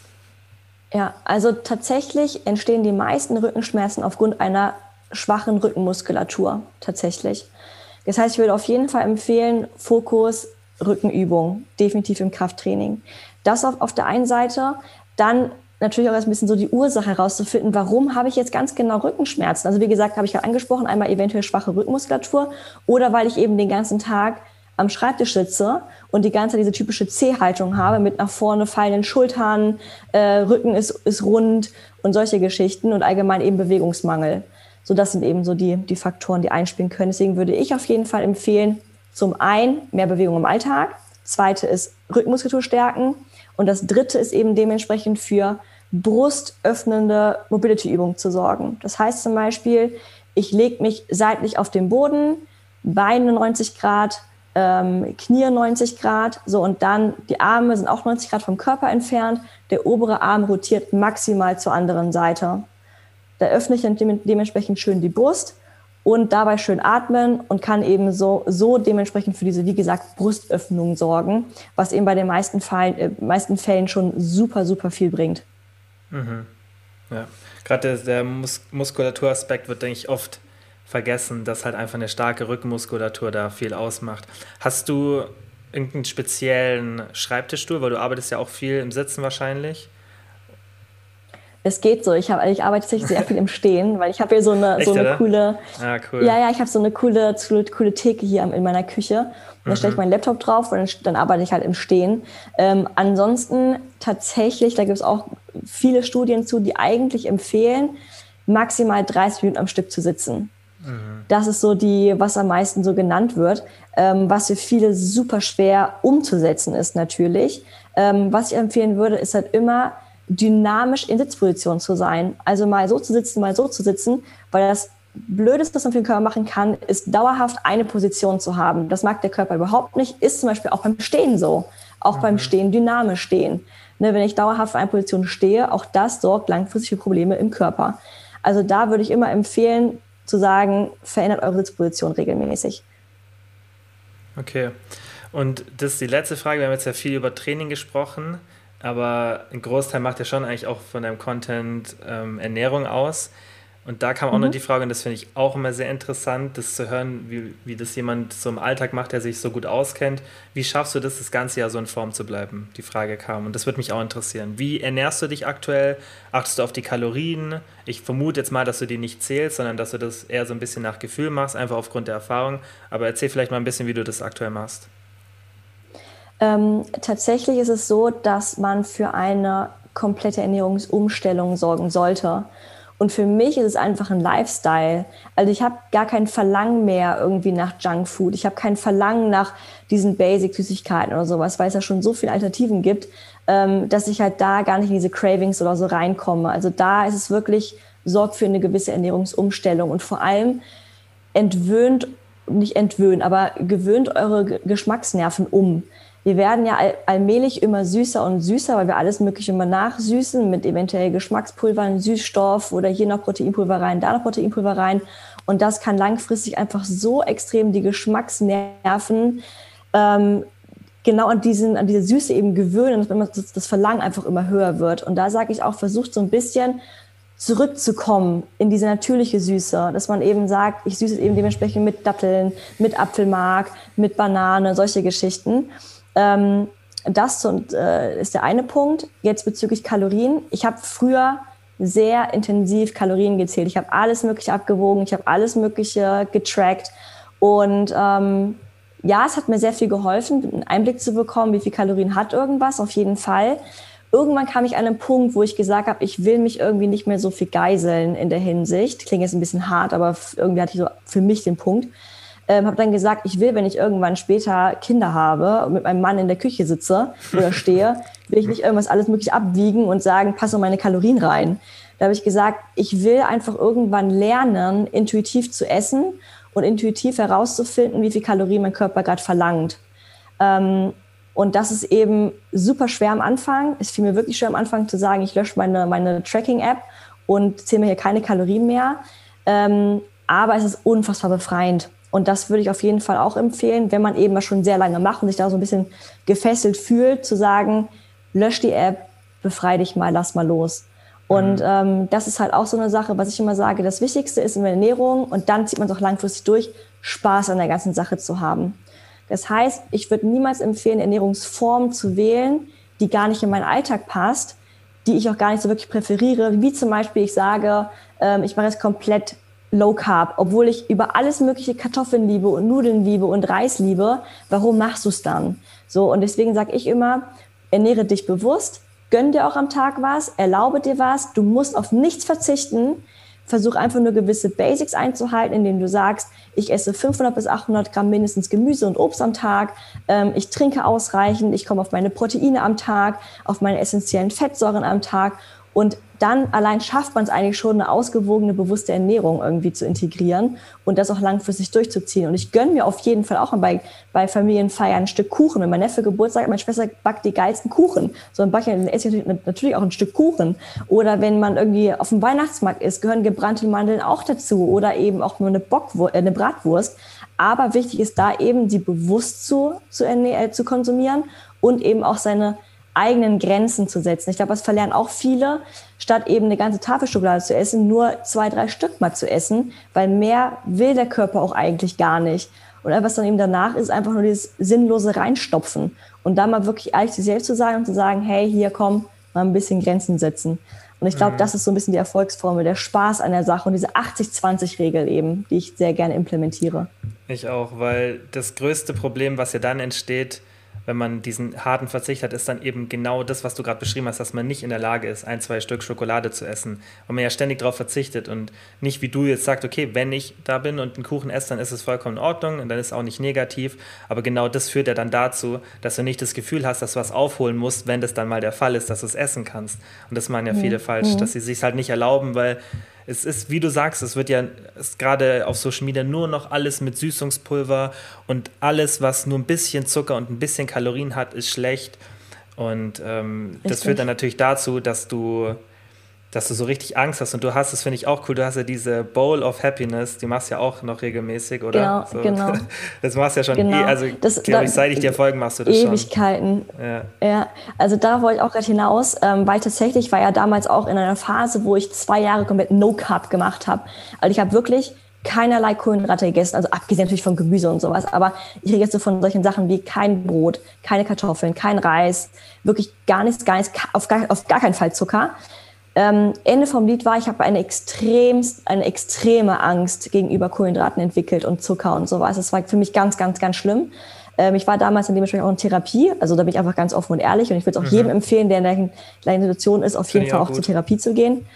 Ja, also tatsächlich entstehen die meisten Rückenschmerzen aufgrund einer schwachen Rückenmuskulatur tatsächlich. Das heißt, ich würde auf jeden Fall empfehlen, Fokus Rückenübung, definitiv im Krafttraining. Das auf, auf der einen Seite, dann natürlich auch ein bisschen so die Ursache herauszufinden, warum habe ich jetzt ganz genau Rückenschmerzen. Also wie gesagt, habe ich gerade angesprochen, einmal eventuell schwache Rückenmuskulatur oder weil ich eben den ganzen Tag am Schreibtisch sitze und die ganze Zeit diese typische C-Haltung habe mit nach vorne fallenden Schultern, äh, Rücken ist, ist rund und solche Geschichten und allgemein eben Bewegungsmangel. So, das sind eben so die, die Faktoren, die einspielen können. Deswegen würde ich auf jeden Fall empfehlen, zum einen mehr Bewegung im Alltag, zweite ist Rückenmuskulatur stärken und das dritte ist eben dementsprechend für brustöffnende Mobility-Übungen zu sorgen. Das heißt zum Beispiel, ich lege mich seitlich auf den Boden, Beine 90 Grad, ähm, Knie 90 Grad, so und dann die Arme sind auch 90 Grad vom Körper entfernt. Der obere Arm rotiert maximal zur anderen Seite. Da öffne ich dann dementsprechend schön die Brust und dabei schön atmen und kann eben so, so dementsprechend für diese, wie gesagt, Brustöffnung sorgen, was eben bei den meisten, Fall, äh, meisten Fällen schon super, super viel bringt. Mhm. Ja, gerade der, der Mus Muskulaturaspekt wird, denke ich, oft vergessen, dass halt einfach eine starke Rückenmuskulatur da viel ausmacht. Hast du irgendeinen speziellen Schreibtischstuhl, weil du arbeitest ja auch viel im Sitzen wahrscheinlich? Es geht so. Ich, hab, ich arbeite tatsächlich sehr viel im Stehen, weil ich habe hier so eine, Echt, so eine coole. Ah, cool. Ja, ja, ich habe so eine coole, coole, Theke hier in meiner Küche. Und da stelle ich mhm. meinen Laptop drauf und dann, dann, arbeite ich halt im Stehen. Ähm, ansonsten tatsächlich, da gibt es auch viele Studien zu, die eigentlich empfehlen, maximal 30 Minuten am Stück zu sitzen. Mhm. Das ist so die, was am meisten so genannt wird, ähm, was für viele super schwer umzusetzen ist natürlich. Ähm, was ich empfehlen würde, ist halt immer dynamisch in Sitzposition zu sein. Also mal so zu sitzen, mal so zu sitzen, weil das Blödeste, was man für den Körper machen kann, ist dauerhaft eine Position zu haben. Das mag der Körper überhaupt nicht, ist zum Beispiel auch beim Stehen so. Auch mhm. beim Stehen dynamisch stehen. Ne, wenn ich dauerhaft für eine Position stehe, auch das sorgt langfristig für Probleme im Körper. Also da würde ich immer empfehlen, zu sagen, verändert eure Sitzposition regelmäßig. Okay. Und das ist die letzte Frage. Wir haben jetzt ja viel über Training gesprochen. Aber ein Großteil macht ja schon eigentlich auch von deinem Content ähm, Ernährung aus. Und da kam auch mhm. noch die Frage, und das finde ich auch immer sehr interessant, das zu hören, wie, wie das jemand so im Alltag macht, der sich so gut auskennt. Wie schaffst du das, das ganze Jahr so in Form zu bleiben? Die Frage kam. Und das würde mich auch interessieren. Wie ernährst du dich aktuell? Achtest du auf die Kalorien? Ich vermute jetzt mal, dass du die nicht zählst, sondern dass du das eher so ein bisschen nach Gefühl machst, einfach aufgrund der Erfahrung. Aber erzähl vielleicht mal ein bisschen, wie du das aktuell machst. Ähm, tatsächlich ist es so, dass man für eine komplette Ernährungsumstellung sorgen sollte. Und für mich ist es einfach ein Lifestyle. Also ich habe gar kein Verlangen mehr irgendwie nach Junkfood. Ich habe kein Verlangen nach diesen Basic-Süßigkeiten oder sowas, weil es ja schon so viele Alternativen gibt, ähm, dass ich halt da gar nicht in diese Cravings oder so reinkomme. Also da ist es wirklich, sorgt für eine gewisse Ernährungsumstellung und vor allem entwöhnt, nicht entwöhnt, aber gewöhnt eure Geschmacksnerven um wir werden ja all, allmählich immer süßer und süßer, weil wir alles Mögliche immer nachsüßen mit eventuell Geschmackspulvern, Süßstoff oder hier noch Proteinpulver rein, da noch Proteinpulver rein. Und das kann langfristig einfach so extrem die Geschmacksnerven ähm, genau an, diesen, an diese Süße eben gewöhnen, dass das Verlangen einfach immer höher wird. Und da sage ich auch, versucht so ein bisschen zurückzukommen in diese natürliche Süße, dass man eben sagt, ich süße es eben dementsprechend mit Datteln, mit Apfelmark, mit Banane, solche Geschichten. Ähm, das äh, ist der eine Punkt. Jetzt bezüglich Kalorien. Ich habe früher sehr intensiv Kalorien gezählt. Ich habe alles Mögliche abgewogen, ich habe alles Mögliche getrackt. Und ähm, ja, es hat mir sehr viel geholfen, einen Einblick zu bekommen, wie viel Kalorien hat irgendwas, auf jeden Fall. Irgendwann kam ich an einen Punkt, wo ich gesagt habe, ich will mich irgendwie nicht mehr so viel geiseln in der Hinsicht. Klingt jetzt ein bisschen hart, aber irgendwie hatte ich so für mich den Punkt ähm, habe dann gesagt, ich will, wenn ich irgendwann später Kinder habe und mit meinem Mann in der Küche sitze oder stehe, will ich nicht irgendwas alles möglich abwiegen und sagen, passe meine Kalorien rein. Da habe ich gesagt, ich will einfach irgendwann lernen, intuitiv zu essen und intuitiv herauszufinden, wie viel Kalorien mein Körper gerade verlangt. Ähm, und das ist eben super schwer am Anfang. Es fiel mir wirklich schwer am Anfang zu sagen, ich lösche meine, meine Tracking-App und zähle mir hier keine Kalorien mehr. Ähm, aber es ist unfassbar befreiend. Und das würde ich auf jeden Fall auch empfehlen, wenn man eben mal schon sehr lange macht und sich da so ein bisschen gefesselt fühlt, zu sagen, lösch die App, befrei dich mal, lass mal los. Und mhm. ähm, das ist halt auch so eine Sache, was ich immer sage, das Wichtigste ist in der Ernährung und dann zieht man es auch langfristig durch, Spaß an der ganzen Sache zu haben. Das heißt, ich würde niemals empfehlen, Ernährungsformen zu wählen, die gar nicht in meinen Alltag passt, die ich auch gar nicht so wirklich präferiere, wie zum Beispiel ich sage, ähm, ich mache jetzt komplett Low Carb, obwohl ich über alles mögliche Kartoffeln liebe und Nudeln liebe und Reis liebe, warum machst du es dann? So, und deswegen sage ich immer, ernähre dich bewusst, gönn dir auch am Tag was, erlaube dir was, du musst auf nichts verzichten, versuch einfach nur gewisse Basics einzuhalten, indem du sagst, ich esse 500 bis 800 Gramm mindestens Gemüse und Obst am Tag, ähm, ich trinke ausreichend, ich komme auf meine Proteine am Tag, auf meine essentiellen Fettsäuren am Tag. Und dann allein schafft man es eigentlich schon, eine ausgewogene, bewusste Ernährung irgendwie zu integrieren und das auch langfristig durchzuziehen. Und ich gönne mir auf jeden Fall auch bei, bei Familienfeiern ein Stück Kuchen. Wenn mein Neffe Geburtstag hat, meine Schwester backt die geilsten Kuchen. So ein Backen dann esse ich natürlich auch ein Stück Kuchen. Oder wenn man irgendwie auf dem Weihnachtsmarkt ist, gehören gebrannte Mandeln auch dazu. Oder eben auch nur eine, Bockwurst, äh, eine Bratwurst. Aber wichtig ist da eben, die bewusst zu, zu, äh, zu konsumieren und eben auch seine eigenen Grenzen zu setzen. Ich glaube, das verlernen auch viele, statt eben eine ganze Tafel Schokolade zu essen, nur zwei, drei Stück mal zu essen, weil mehr will der Körper auch eigentlich gar nicht. Und was dann eben danach ist, einfach nur dieses sinnlose Reinstopfen. Und da mal wirklich ehrlich zu sich selbst zu sagen und zu sagen, hey, hier komm, mal ein bisschen Grenzen setzen. Und ich glaube, mhm. das ist so ein bisschen die Erfolgsformel, der Spaß an der Sache und diese 80-20-Regel eben, die ich sehr gerne implementiere. Ich auch, weil das größte Problem, was ja dann entsteht, wenn man diesen harten Verzicht hat, ist dann eben genau das, was du gerade beschrieben hast, dass man nicht in der Lage ist, ein, zwei Stück Schokolade zu essen. Und man ja ständig darauf verzichtet und nicht wie du jetzt sagst, okay, wenn ich da bin und einen Kuchen esse, dann ist es vollkommen in Ordnung und dann ist es auch nicht negativ. Aber genau das führt ja dann dazu, dass du nicht das Gefühl hast, dass du was aufholen musst, wenn das dann mal der Fall ist, dass du es essen kannst. Und das meinen ja viele mhm. falsch, dass sie sich halt nicht erlauben, weil es ist, wie du sagst, es wird ja gerade auf Social Media nur noch alles mit Süßungspulver und alles, was nur ein bisschen Zucker und ein bisschen Kalorien hat, ist schlecht. Und ähm, das führt dann natürlich dazu, dass du dass du so richtig Angst hast und du hast, das finde ich auch cool, du hast ja diese Bowl of Happiness, die machst du ja auch noch regelmäßig, oder? Genau, so. genau. Das machst du ja schon, genau. eh, also das, glaube ich, seit ich dir folgen, machst du das Ewigkeiten. schon. Ewigkeiten. Ja. ja, also da wollte ich auch gerade hinaus, ähm, weil tatsächlich war ja damals auch in einer Phase, wo ich zwei Jahre komplett No-Carb gemacht habe. Also ich habe wirklich keinerlei Kohlenhydrate gegessen, also abgesehen natürlich von Gemüse und sowas, aber ich rede jetzt von solchen Sachen wie kein Brot, keine Kartoffeln, kein Reis, wirklich gar nichts, gar nichts, auf gar, auf gar keinen Fall Zucker. Ähm, Ende vom Lied war, ich habe eine, extrem, eine extreme Angst gegenüber Kohlenhydraten entwickelt und Zucker und sowas. Das war für mich ganz, ganz, ganz schlimm. Ähm, ich war damals in dementsprechend auch in Therapie, also da bin ich einfach ganz offen und ehrlich und ich würde es auch mhm. jedem empfehlen, der in der gleichen Situation ist, auf jeden Fall auch, auch zur Therapie zu gehen.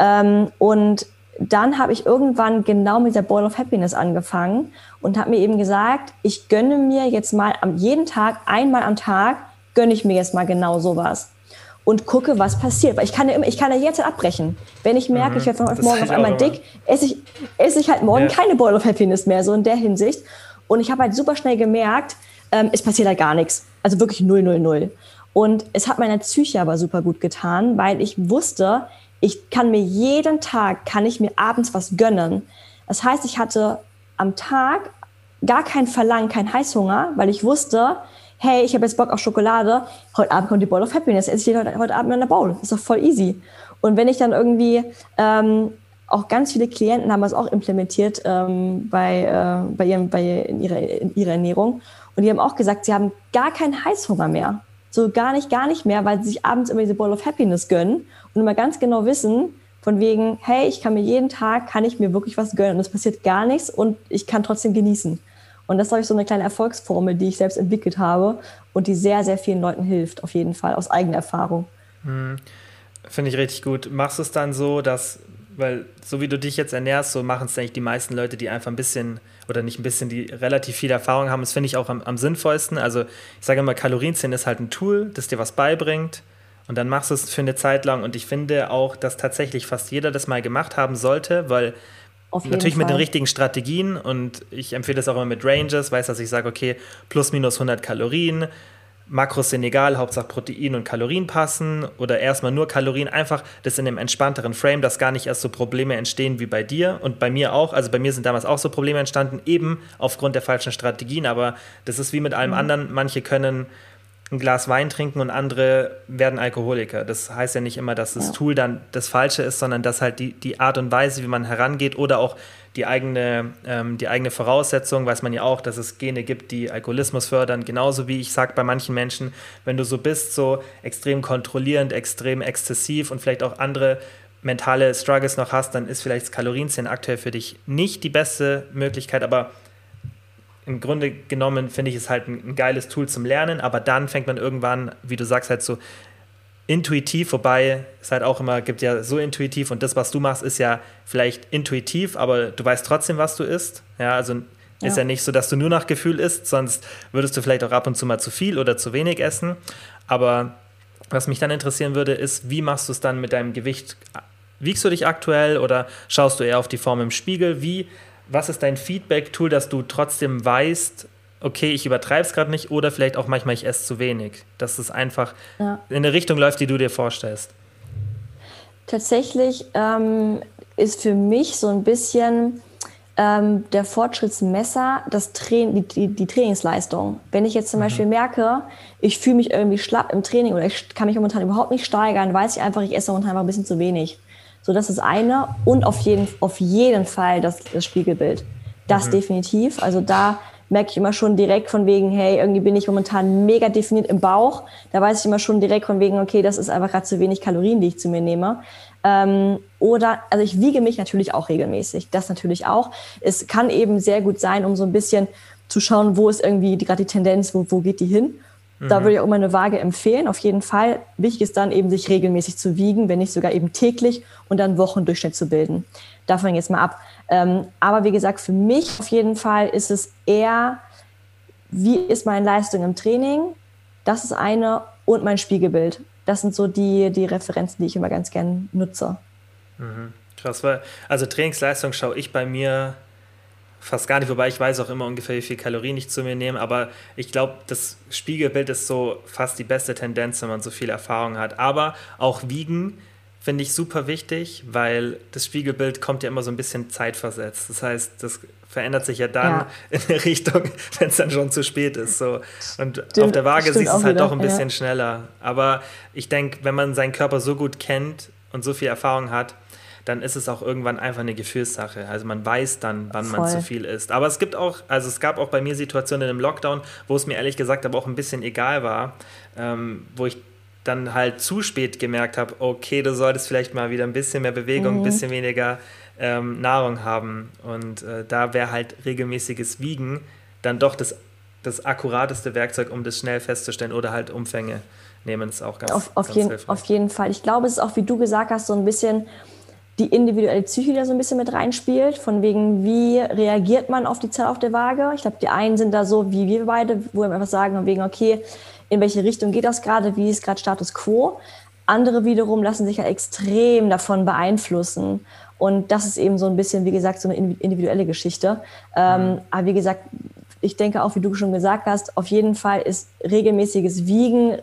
Ähm, und dann habe ich irgendwann genau mit der Boil of Happiness angefangen und habe mir eben gesagt, ich gönne mir jetzt mal am jeden Tag, einmal am Tag, gönne ich mir jetzt mal genau sowas und gucke, was passiert. Weil ich kann ja immer, ich kann ja jetzt abbrechen. Wenn ich merke, mhm. ich werde von heute morgen auf einmal dick, esse ich, esse ich halt morgen ja. keine Bowl of Happiness mehr, so in der Hinsicht. Und ich habe halt super schnell gemerkt, ähm, es passiert halt gar nichts. Also wirklich null, null, null. Und es hat meiner Psyche aber super gut getan, weil ich wusste, ich kann mir jeden Tag, kann ich mir abends was gönnen. Das heißt, ich hatte am Tag gar kein Verlangen, kein Heißhunger, weil ich wusste, hey, ich habe jetzt Bock auf Schokolade, heute Abend kommt die Bowl of Happiness, esse ich heute, heute Abend in der Bowl. Das ist doch voll easy. Und wenn ich dann irgendwie, ähm, auch ganz viele Klienten haben das auch implementiert ähm, bei, äh, bei, ihrem, bei in ihrer, in ihrer Ernährung. Und die haben auch gesagt, sie haben gar keinen Heißhunger mehr. So gar nicht, gar nicht mehr, weil sie sich abends immer diese Bowl of Happiness gönnen und immer ganz genau wissen, von wegen, hey, ich kann mir jeden Tag, kann ich mir wirklich was gönnen und es passiert gar nichts und ich kann trotzdem genießen. Und das ist, glaube ich, so eine kleine Erfolgsformel, die ich selbst entwickelt habe und die sehr, sehr vielen Leuten hilft, auf jeden Fall, aus eigener Erfahrung. Mhm. Finde ich richtig gut. Machst du es dann so, dass, weil so wie du dich jetzt ernährst, so machen es eigentlich die meisten Leute, die einfach ein bisschen oder nicht ein bisschen, die relativ viel Erfahrung haben. Das finde ich auch am, am sinnvollsten. Also ich sage immer, Kalorienzählen ist halt ein Tool, das dir was beibringt. Und dann machst du es für eine Zeit lang. Und ich finde auch, dass tatsächlich fast jeder das mal gemacht haben sollte, weil Natürlich mit den richtigen Strategien und ich empfehle das auch immer mit Ranges, weiß, dass ich sage, okay, plus minus 100 Kalorien, Makros sind egal, Hauptsache Protein und Kalorien passen oder erstmal nur Kalorien, einfach das in einem entspannteren Frame, dass gar nicht erst so Probleme entstehen wie bei dir und bei mir auch. Also bei mir sind damals auch so Probleme entstanden, eben aufgrund der falschen Strategien, aber das ist wie mit allem mhm. anderen. Manche können ein Glas Wein trinken und andere werden Alkoholiker. Das heißt ja nicht immer, dass das ja. Tool dann das Falsche ist, sondern dass halt die, die Art und Weise, wie man herangeht oder auch die eigene, ähm, die eigene Voraussetzung, weiß man ja auch, dass es Gene gibt, die Alkoholismus fördern. Genauso wie ich sage bei manchen Menschen, wenn du so bist, so extrem kontrollierend, extrem exzessiv und vielleicht auch andere mentale Struggles noch hast, dann ist vielleicht das Kalorienzählen aktuell für dich nicht die beste Möglichkeit, aber im Grunde genommen finde ich es halt ein, ein, geiles Tool zum Lernen, aber dann fängt man irgendwann, wie du sagst, halt so intuitiv, wobei es halt auch immer gibt ja so intuitiv und das, was du machst, ist ja vielleicht intuitiv, aber du weißt trotzdem, was du isst. Ja, also ja. ist ja nicht so, dass du nur nach Gefühl isst, sonst würdest du vielleicht auch ab und zu mal zu viel oder zu wenig essen. Aber was mich dann interessieren würde, ist, wie machst du es dann mit deinem Gewicht? Wiegst du dich aktuell oder schaust du eher auf die Form im Spiegel? Wie, was ist dein Feedback-Tool, dass du trotzdem weißt, okay, ich übertreibe es gerade nicht oder vielleicht auch manchmal, ich esse zu wenig. Dass es einfach ja. in eine Richtung läuft, die du dir vorstellst. Tatsächlich ähm, ist für mich so ein bisschen ähm, der Fortschrittsmesser das Tra die, die, die, Trainingsleistung. Wenn ich jetzt zum mhm. Beispiel merke, ich fühle mich irgendwie schlapp im Training oder ich kann mich momentan überhaupt nicht steigern, weiß ich einfach, ich esse momentan einfach ein bisschen zu wenig. So, das ist eine. Und auf jeden, auf jeden Fall das, das Spiegelbild. Das mhm. definitiv. Also da merke ich immer schon direkt von wegen, hey, irgendwie bin ich momentan mega definiert im Bauch. Da weiß ich immer schon direkt von wegen, okay, das ist einfach gerade zu wenig Kalorien, die ich zu mir nehme. Ähm, oder, also ich wiege mich natürlich auch regelmäßig. Das natürlich auch. Es kann eben sehr gut sein, um so ein bisschen zu schauen, wo ist irgendwie gerade die Tendenz, wo, wo geht die hin. Da würde ich auch immer eine Waage empfehlen, auf jeden Fall. Wichtig ist dann eben, sich regelmäßig zu wiegen, wenn nicht sogar eben täglich und dann Wochendurchschnitt zu bilden. Davon jetzt mal ab. Ähm, aber wie gesagt, für mich auf jeden Fall ist es eher, wie ist meine Leistung im Training? Das ist eine und mein Spiegelbild. Das sind so die, die Referenzen, die ich immer ganz gern nutze. Mhm. Krass, weil, also Trainingsleistung schaue ich bei mir fast gar nicht, wobei ich weiß auch immer ungefähr, wie viel Kalorien ich zu mir nehme, aber ich glaube, das Spiegelbild ist so fast die beste Tendenz, wenn man so viel Erfahrung hat. Aber auch Wiegen finde ich super wichtig, weil das Spiegelbild kommt ja immer so ein bisschen zeitversetzt. Das heißt, das verändert sich ja dann ja. in eine Richtung, wenn es dann schon zu spät ist. So. Und stimmt, auf der Waage siehst du es halt wieder. doch ein bisschen ja. schneller. Aber ich denke, wenn man seinen Körper so gut kennt und so viel Erfahrung hat, dann ist es auch irgendwann einfach eine Gefühlssache. Also man weiß dann, wann Voll. man zu viel isst. Aber es gibt auch, also es gab auch bei mir Situationen im Lockdown, wo es mir ehrlich gesagt aber auch ein bisschen egal war, ähm, wo ich dann halt zu spät gemerkt habe, okay, du solltest vielleicht mal wieder ein bisschen mehr Bewegung, mhm. ein bisschen weniger ähm, Nahrung haben. Und äh, da wäre halt regelmäßiges Wiegen dann doch das, das akkurateste Werkzeug, um das schnell festzustellen oder halt Umfänge nehmen, ist auch ganz, auf, auf ganz jeden, hilfreich. Auf jeden Fall. Ich glaube, es ist auch, wie du gesagt hast, so ein bisschen die individuelle Psyche da so ein bisschen mit reinspielt, von wegen, wie reagiert man auf die Zahl auf der Waage. Ich glaube, die einen sind da so wie wir beide, wo wir einfach sagen, von wegen, okay, in welche Richtung geht das gerade, wie ist gerade Status quo. Andere wiederum lassen sich ja extrem davon beeinflussen. Und das ist eben so ein bisschen, wie gesagt, so eine individuelle Geschichte. Ähm, mhm. aber wie gesagt, ich denke auch, wie du schon gesagt hast, auf jeden Fall ist regelmäßiges Wiegen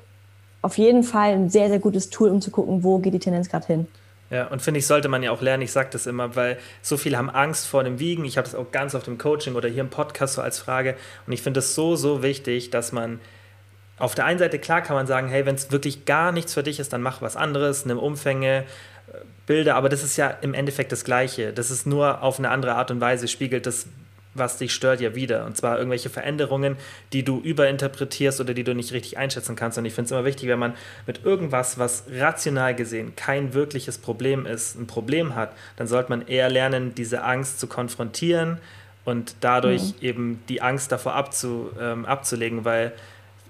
auf jeden Fall ein sehr, sehr gutes Tool, um zu gucken, wo geht die Tendenz gerade hin. Ja, und finde ich, sollte man ja auch lernen. Ich sage das immer, weil so viele haben Angst vor dem Wiegen. Ich habe das auch ganz auf dem Coaching oder hier im Podcast so als Frage. Und ich finde es so, so wichtig, dass man auf der einen Seite, klar kann man sagen, hey, wenn es wirklich gar nichts für dich ist, dann mach was anderes, nimm Umfänge, äh, Bilder, aber das ist ja im Endeffekt das Gleiche. Das ist nur auf eine andere Art und Weise, spiegelt das was dich stört, ja wieder. Und zwar irgendwelche Veränderungen, die du überinterpretierst oder die du nicht richtig einschätzen kannst. Und ich finde es immer wichtig, wenn man mit irgendwas, was rational gesehen kein wirkliches Problem ist, ein Problem hat, dann sollte man eher lernen, diese Angst zu konfrontieren und dadurch mhm. eben die Angst davor abzu, ähm, abzulegen, weil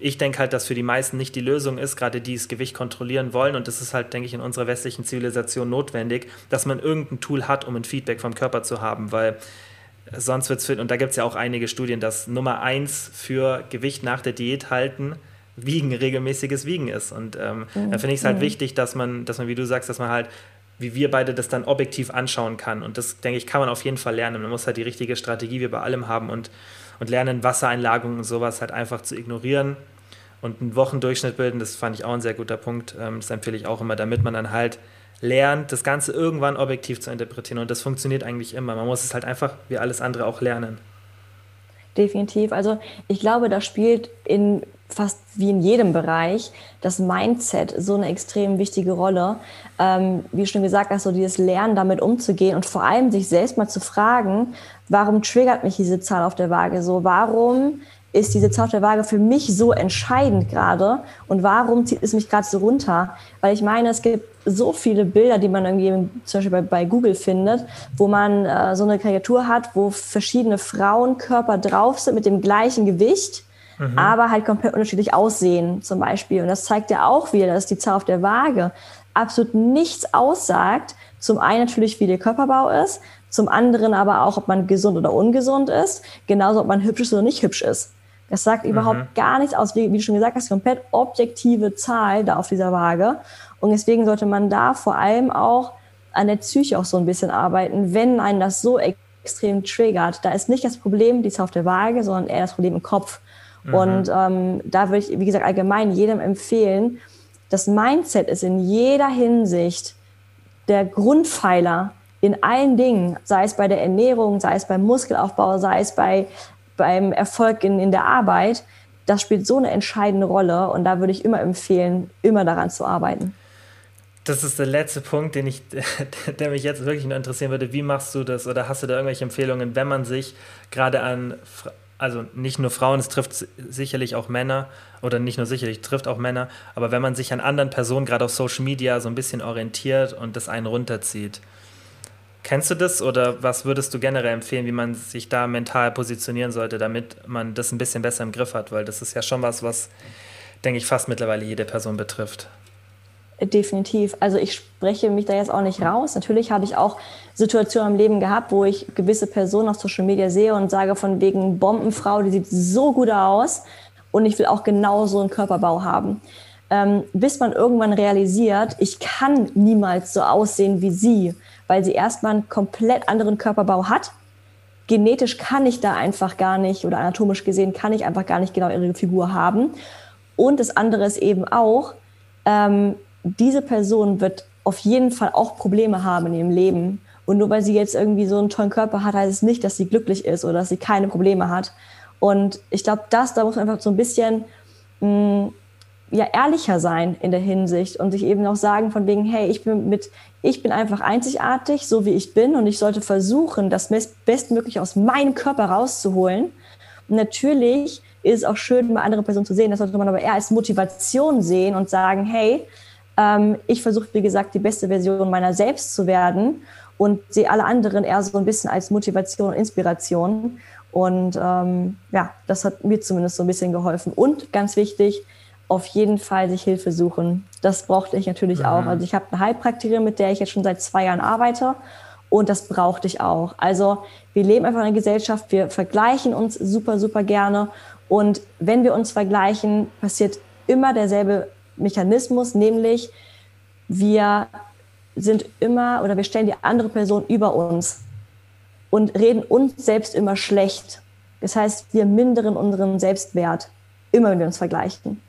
ich denke halt, dass für die meisten nicht die Lösung ist, gerade die das Gewicht kontrollieren wollen. Und das ist halt, denke ich, in unserer westlichen Zivilisation notwendig, dass man irgendein Tool hat, um ein Feedback vom Körper zu haben, weil sonst wird es fit. Und da gibt es ja auch einige Studien, dass Nummer eins für Gewicht nach der Diät halten, Wiegen, regelmäßiges Wiegen ist. Und ähm, mhm. da finde ich es halt mhm. wichtig, dass man, dass man, wie du sagst, dass man halt, wie wir beide das dann objektiv anschauen kann. Und das, denke ich, kann man auf jeden Fall lernen. Man muss halt die richtige Strategie wie bei allem haben und, und lernen, Wassereinlagerungen und sowas halt einfach zu ignorieren und einen Wochendurchschnitt bilden. Das fand ich auch ein sehr guter Punkt. Ähm, das empfehle ich auch immer, damit man dann halt lernt, das Ganze irgendwann objektiv zu interpretieren. Und das funktioniert eigentlich immer. Man muss es halt einfach wie alles andere auch lernen. Definitiv. Also ich glaube, da spielt in fast wie in jedem Bereich das Mindset so eine extrem wichtige Rolle. Ähm, wie schon gesagt hast, so dieses Lernen damit umzugehen und vor allem sich selbst mal zu fragen, warum triggert mich diese Zahl auf der Waage so? Warum ist diese Zahl auf der Waage für mich so entscheidend gerade und warum zieht es mich gerade so runter? Weil ich meine, es gibt so viele Bilder, die man irgendwie zum Beispiel bei, bei Google findet, wo man äh, so eine Karikatur hat, wo verschiedene Frauenkörper drauf sind mit dem gleichen Gewicht. mhm. aber halt komplett unterschiedlich aussehen zum Beispiel. Und das zeigt ja auch wieder, dass die Zahl auf der Waage absolut nichts aussagt. Zum einen natürlich, wie der Körperbau ist, zum anderen aber auch, ob man gesund oder ungesund ist, genauso ob man hübsch ist oder nicht hübsch ist. Das sagt überhaupt mhm. gar nichts aus. Wie, wie, du schon gesagt hast, komplett objektive Zahl da auf dieser Waage. Und deswegen sollte man da vor allem auch an der Psyche auch so ein bisschen arbeiten, wenn einen das so extrem triggert. Da ist nicht das Problem die Zahl auf der Waage, sondern eher das Problem im Kopf. Mhm. Und ähm, da würde ich, wie gesagt, allgemein jedem empfehlen, das Mindset ist in jeder Hinsicht der Grundpfeiler in allen Dingen, sei es bei der Ernährung, sei es beim Muskelaufbau, sei es bei, beim Erfolg in, in der Arbeit. Das spielt so eine entscheidende Rolle und da würde ich immer empfehlen, immer daran zu arbeiten. Das ist der letzte Punkt, den ich, der mich jetzt wirklich nur interessieren würde. Wie machst du das oder hast du da irgendwelche Empfehlungen, wenn man sich gerade an, also nicht nur Frauen, es trifft sicherlich auch Männer oder nicht nur sicherlich, trifft auch Männer, aber wenn man sich an anderen Personen gerade auf Social Media so ein bisschen orientiert und das einen runterzieht, Kennst du das oder was würdest du generell empfehlen, wie man sich da mental positionieren sollte, damit man das ein bisschen besser im Griff hat? Weil das ist ja schon was, was, denke ich, fast mittlerweile jede Person betrifft. Definitiv. Also ich spreche mich da jetzt auch nicht raus. Natürlich habe ich auch Situationen im Leben gehabt, wo ich gewisse Personen auf Social Media sehe und sage von wegen Bombenfrau, die sieht so gut aus und ich will auch genau so einen Körperbau haben. Ähm, bis man irgendwann realisiert, ich kann niemals so aussehen wie sie weil sie erstmal einen komplett anderen Körperbau hat. Genetisch kann ich da einfach gar nicht oder anatomisch gesehen kann ich einfach gar nicht genau ihre Figur haben. Und das andere ist eben auch, ähm, diese Person wird auf jeden Fall auch Probleme haben in ihrem Leben. Und nur weil sie jetzt irgendwie so einen tollen Körper hat, heißt es nicht, dass sie glücklich ist oder dass sie keine Probleme hat. Und ich glaube, das, da muss man einfach so ein bisschen mh, mm, ja, ehrlicher sein in der Hinsicht und sich eben auch sagen von wegen, hey, ich bin mit, ich bin einfach einzigartig, so wie ich bin und ich sollte versuchen, das bestmöglich aus meinem Körper rauszuholen. Und natürlich ist es auch schön, mal andere Personen zu sehen. Das sollte man aber eher als Motivation sehen und sagen, hey, ähm, ich versuche, wie gesagt, die beste Version meiner selbst zu werden und sehe alle anderen eher so ein bisschen als Motivation und Inspiration. Und ähm, ja, das hat mir zumindest so ein bisschen geholfen. Und ganz wichtig, auf jeden Fall sich Hilfe suchen. Das brauchte ich natürlich mhm. auch. Also ich habe eine Heilpraktikerin, mit der ich jetzt schon seit zwei Jahren arbeite. Und das brauchte ich auch. Also wir leben einfach in einer Gesellschaft, wir vergleichen uns super, super gerne. Und wenn wir uns vergleichen, passiert immer derselbe Mechanismus, nämlich wir sind immer oder wir stellen die andere Person über uns und reden uns selbst immer schlecht. Das heißt, wir mindern unseren Selbstwert, immer wenn wir uns vergleichen.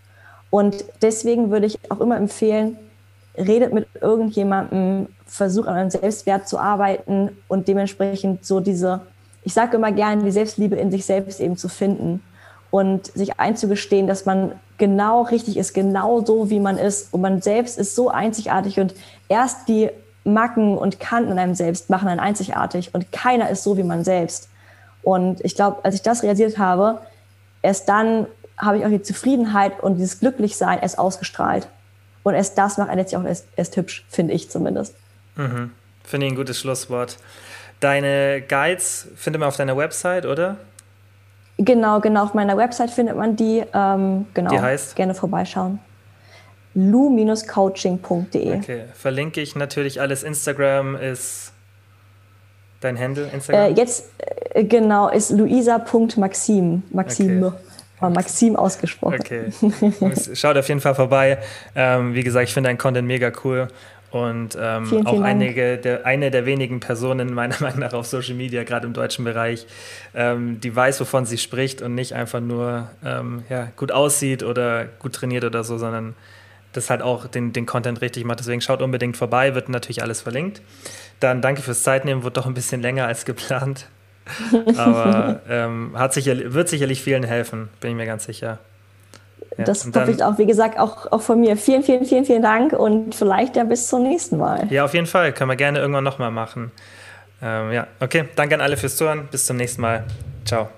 Und deswegen würde ich auch immer empfehlen, redet mit irgendjemandem, versucht an eurem Selbstwert zu arbeiten und dementsprechend so diese, ich sage immer gerne, die Selbstliebe in sich selbst eben zu finden und sich einzugestehen, dass man genau richtig ist, genau so, wie man ist. Und man selbst ist so einzigartig und erst die Macken und Kanten in einem selbst machen einen einzigartig und keiner ist so wie man selbst. Und ich glaube, als ich das realisiert habe, erst dann habe ich auch die Zufriedenheit und dieses Glücklichsein erst ausgestrahlt. Und erst das macht einen letztlich auch erst, erst hübsch, finde ich zumindest. Mhm. Finde ich ein gutes Schlusswort. Deine Guides findet man auf deiner Website, oder? Genau, genau. Auf meiner Website findet man die. Ähm, genau. Die heißt? Gerne vorbeischauen. lu-coaching.de. Okay, verlinke ich natürlich alles. Instagram ist dein Handle, Instagram? Äh, jetzt, äh, genau, ist luisa.maxim. Maxim. Okay. Von Maxim ausgesprochen. Okay. Schaut auf jeden Fall vorbei. Ähm, wie gesagt, ich finde deinen Content mega cool. Und ähm, vielen, auch vielen einige der, eine der wenigen Personen meiner Meinung nach auf Social Media, gerade im deutschen Bereich, ähm, die weiß, wovon sie spricht und nicht einfach nur ähm, ja, gut aussieht oder gut trainiert oder so, sondern das halt auch den, den Content richtig macht. Deswegen schaut unbedingt vorbei, wird natürlich alles verlinkt. Dann danke fürs Zeitnehmen, wird doch ein bisschen länger als geplant. Aber ähm, hat sicher, wird sicherlich vielen helfen, bin ich mir ganz sicher. Ja, das hoffe ich auch, wie gesagt, auch, auch von mir. Vielen, vielen, vielen, vielen Dank und vielleicht ja bis zum nächsten Mal. Ja, auf jeden Fall. Können wir gerne irgendwann nochmal machen. Ähm, ja, okay. Danke an alle fürs Zuhören. Bis zum nächsten Mal. Ciao.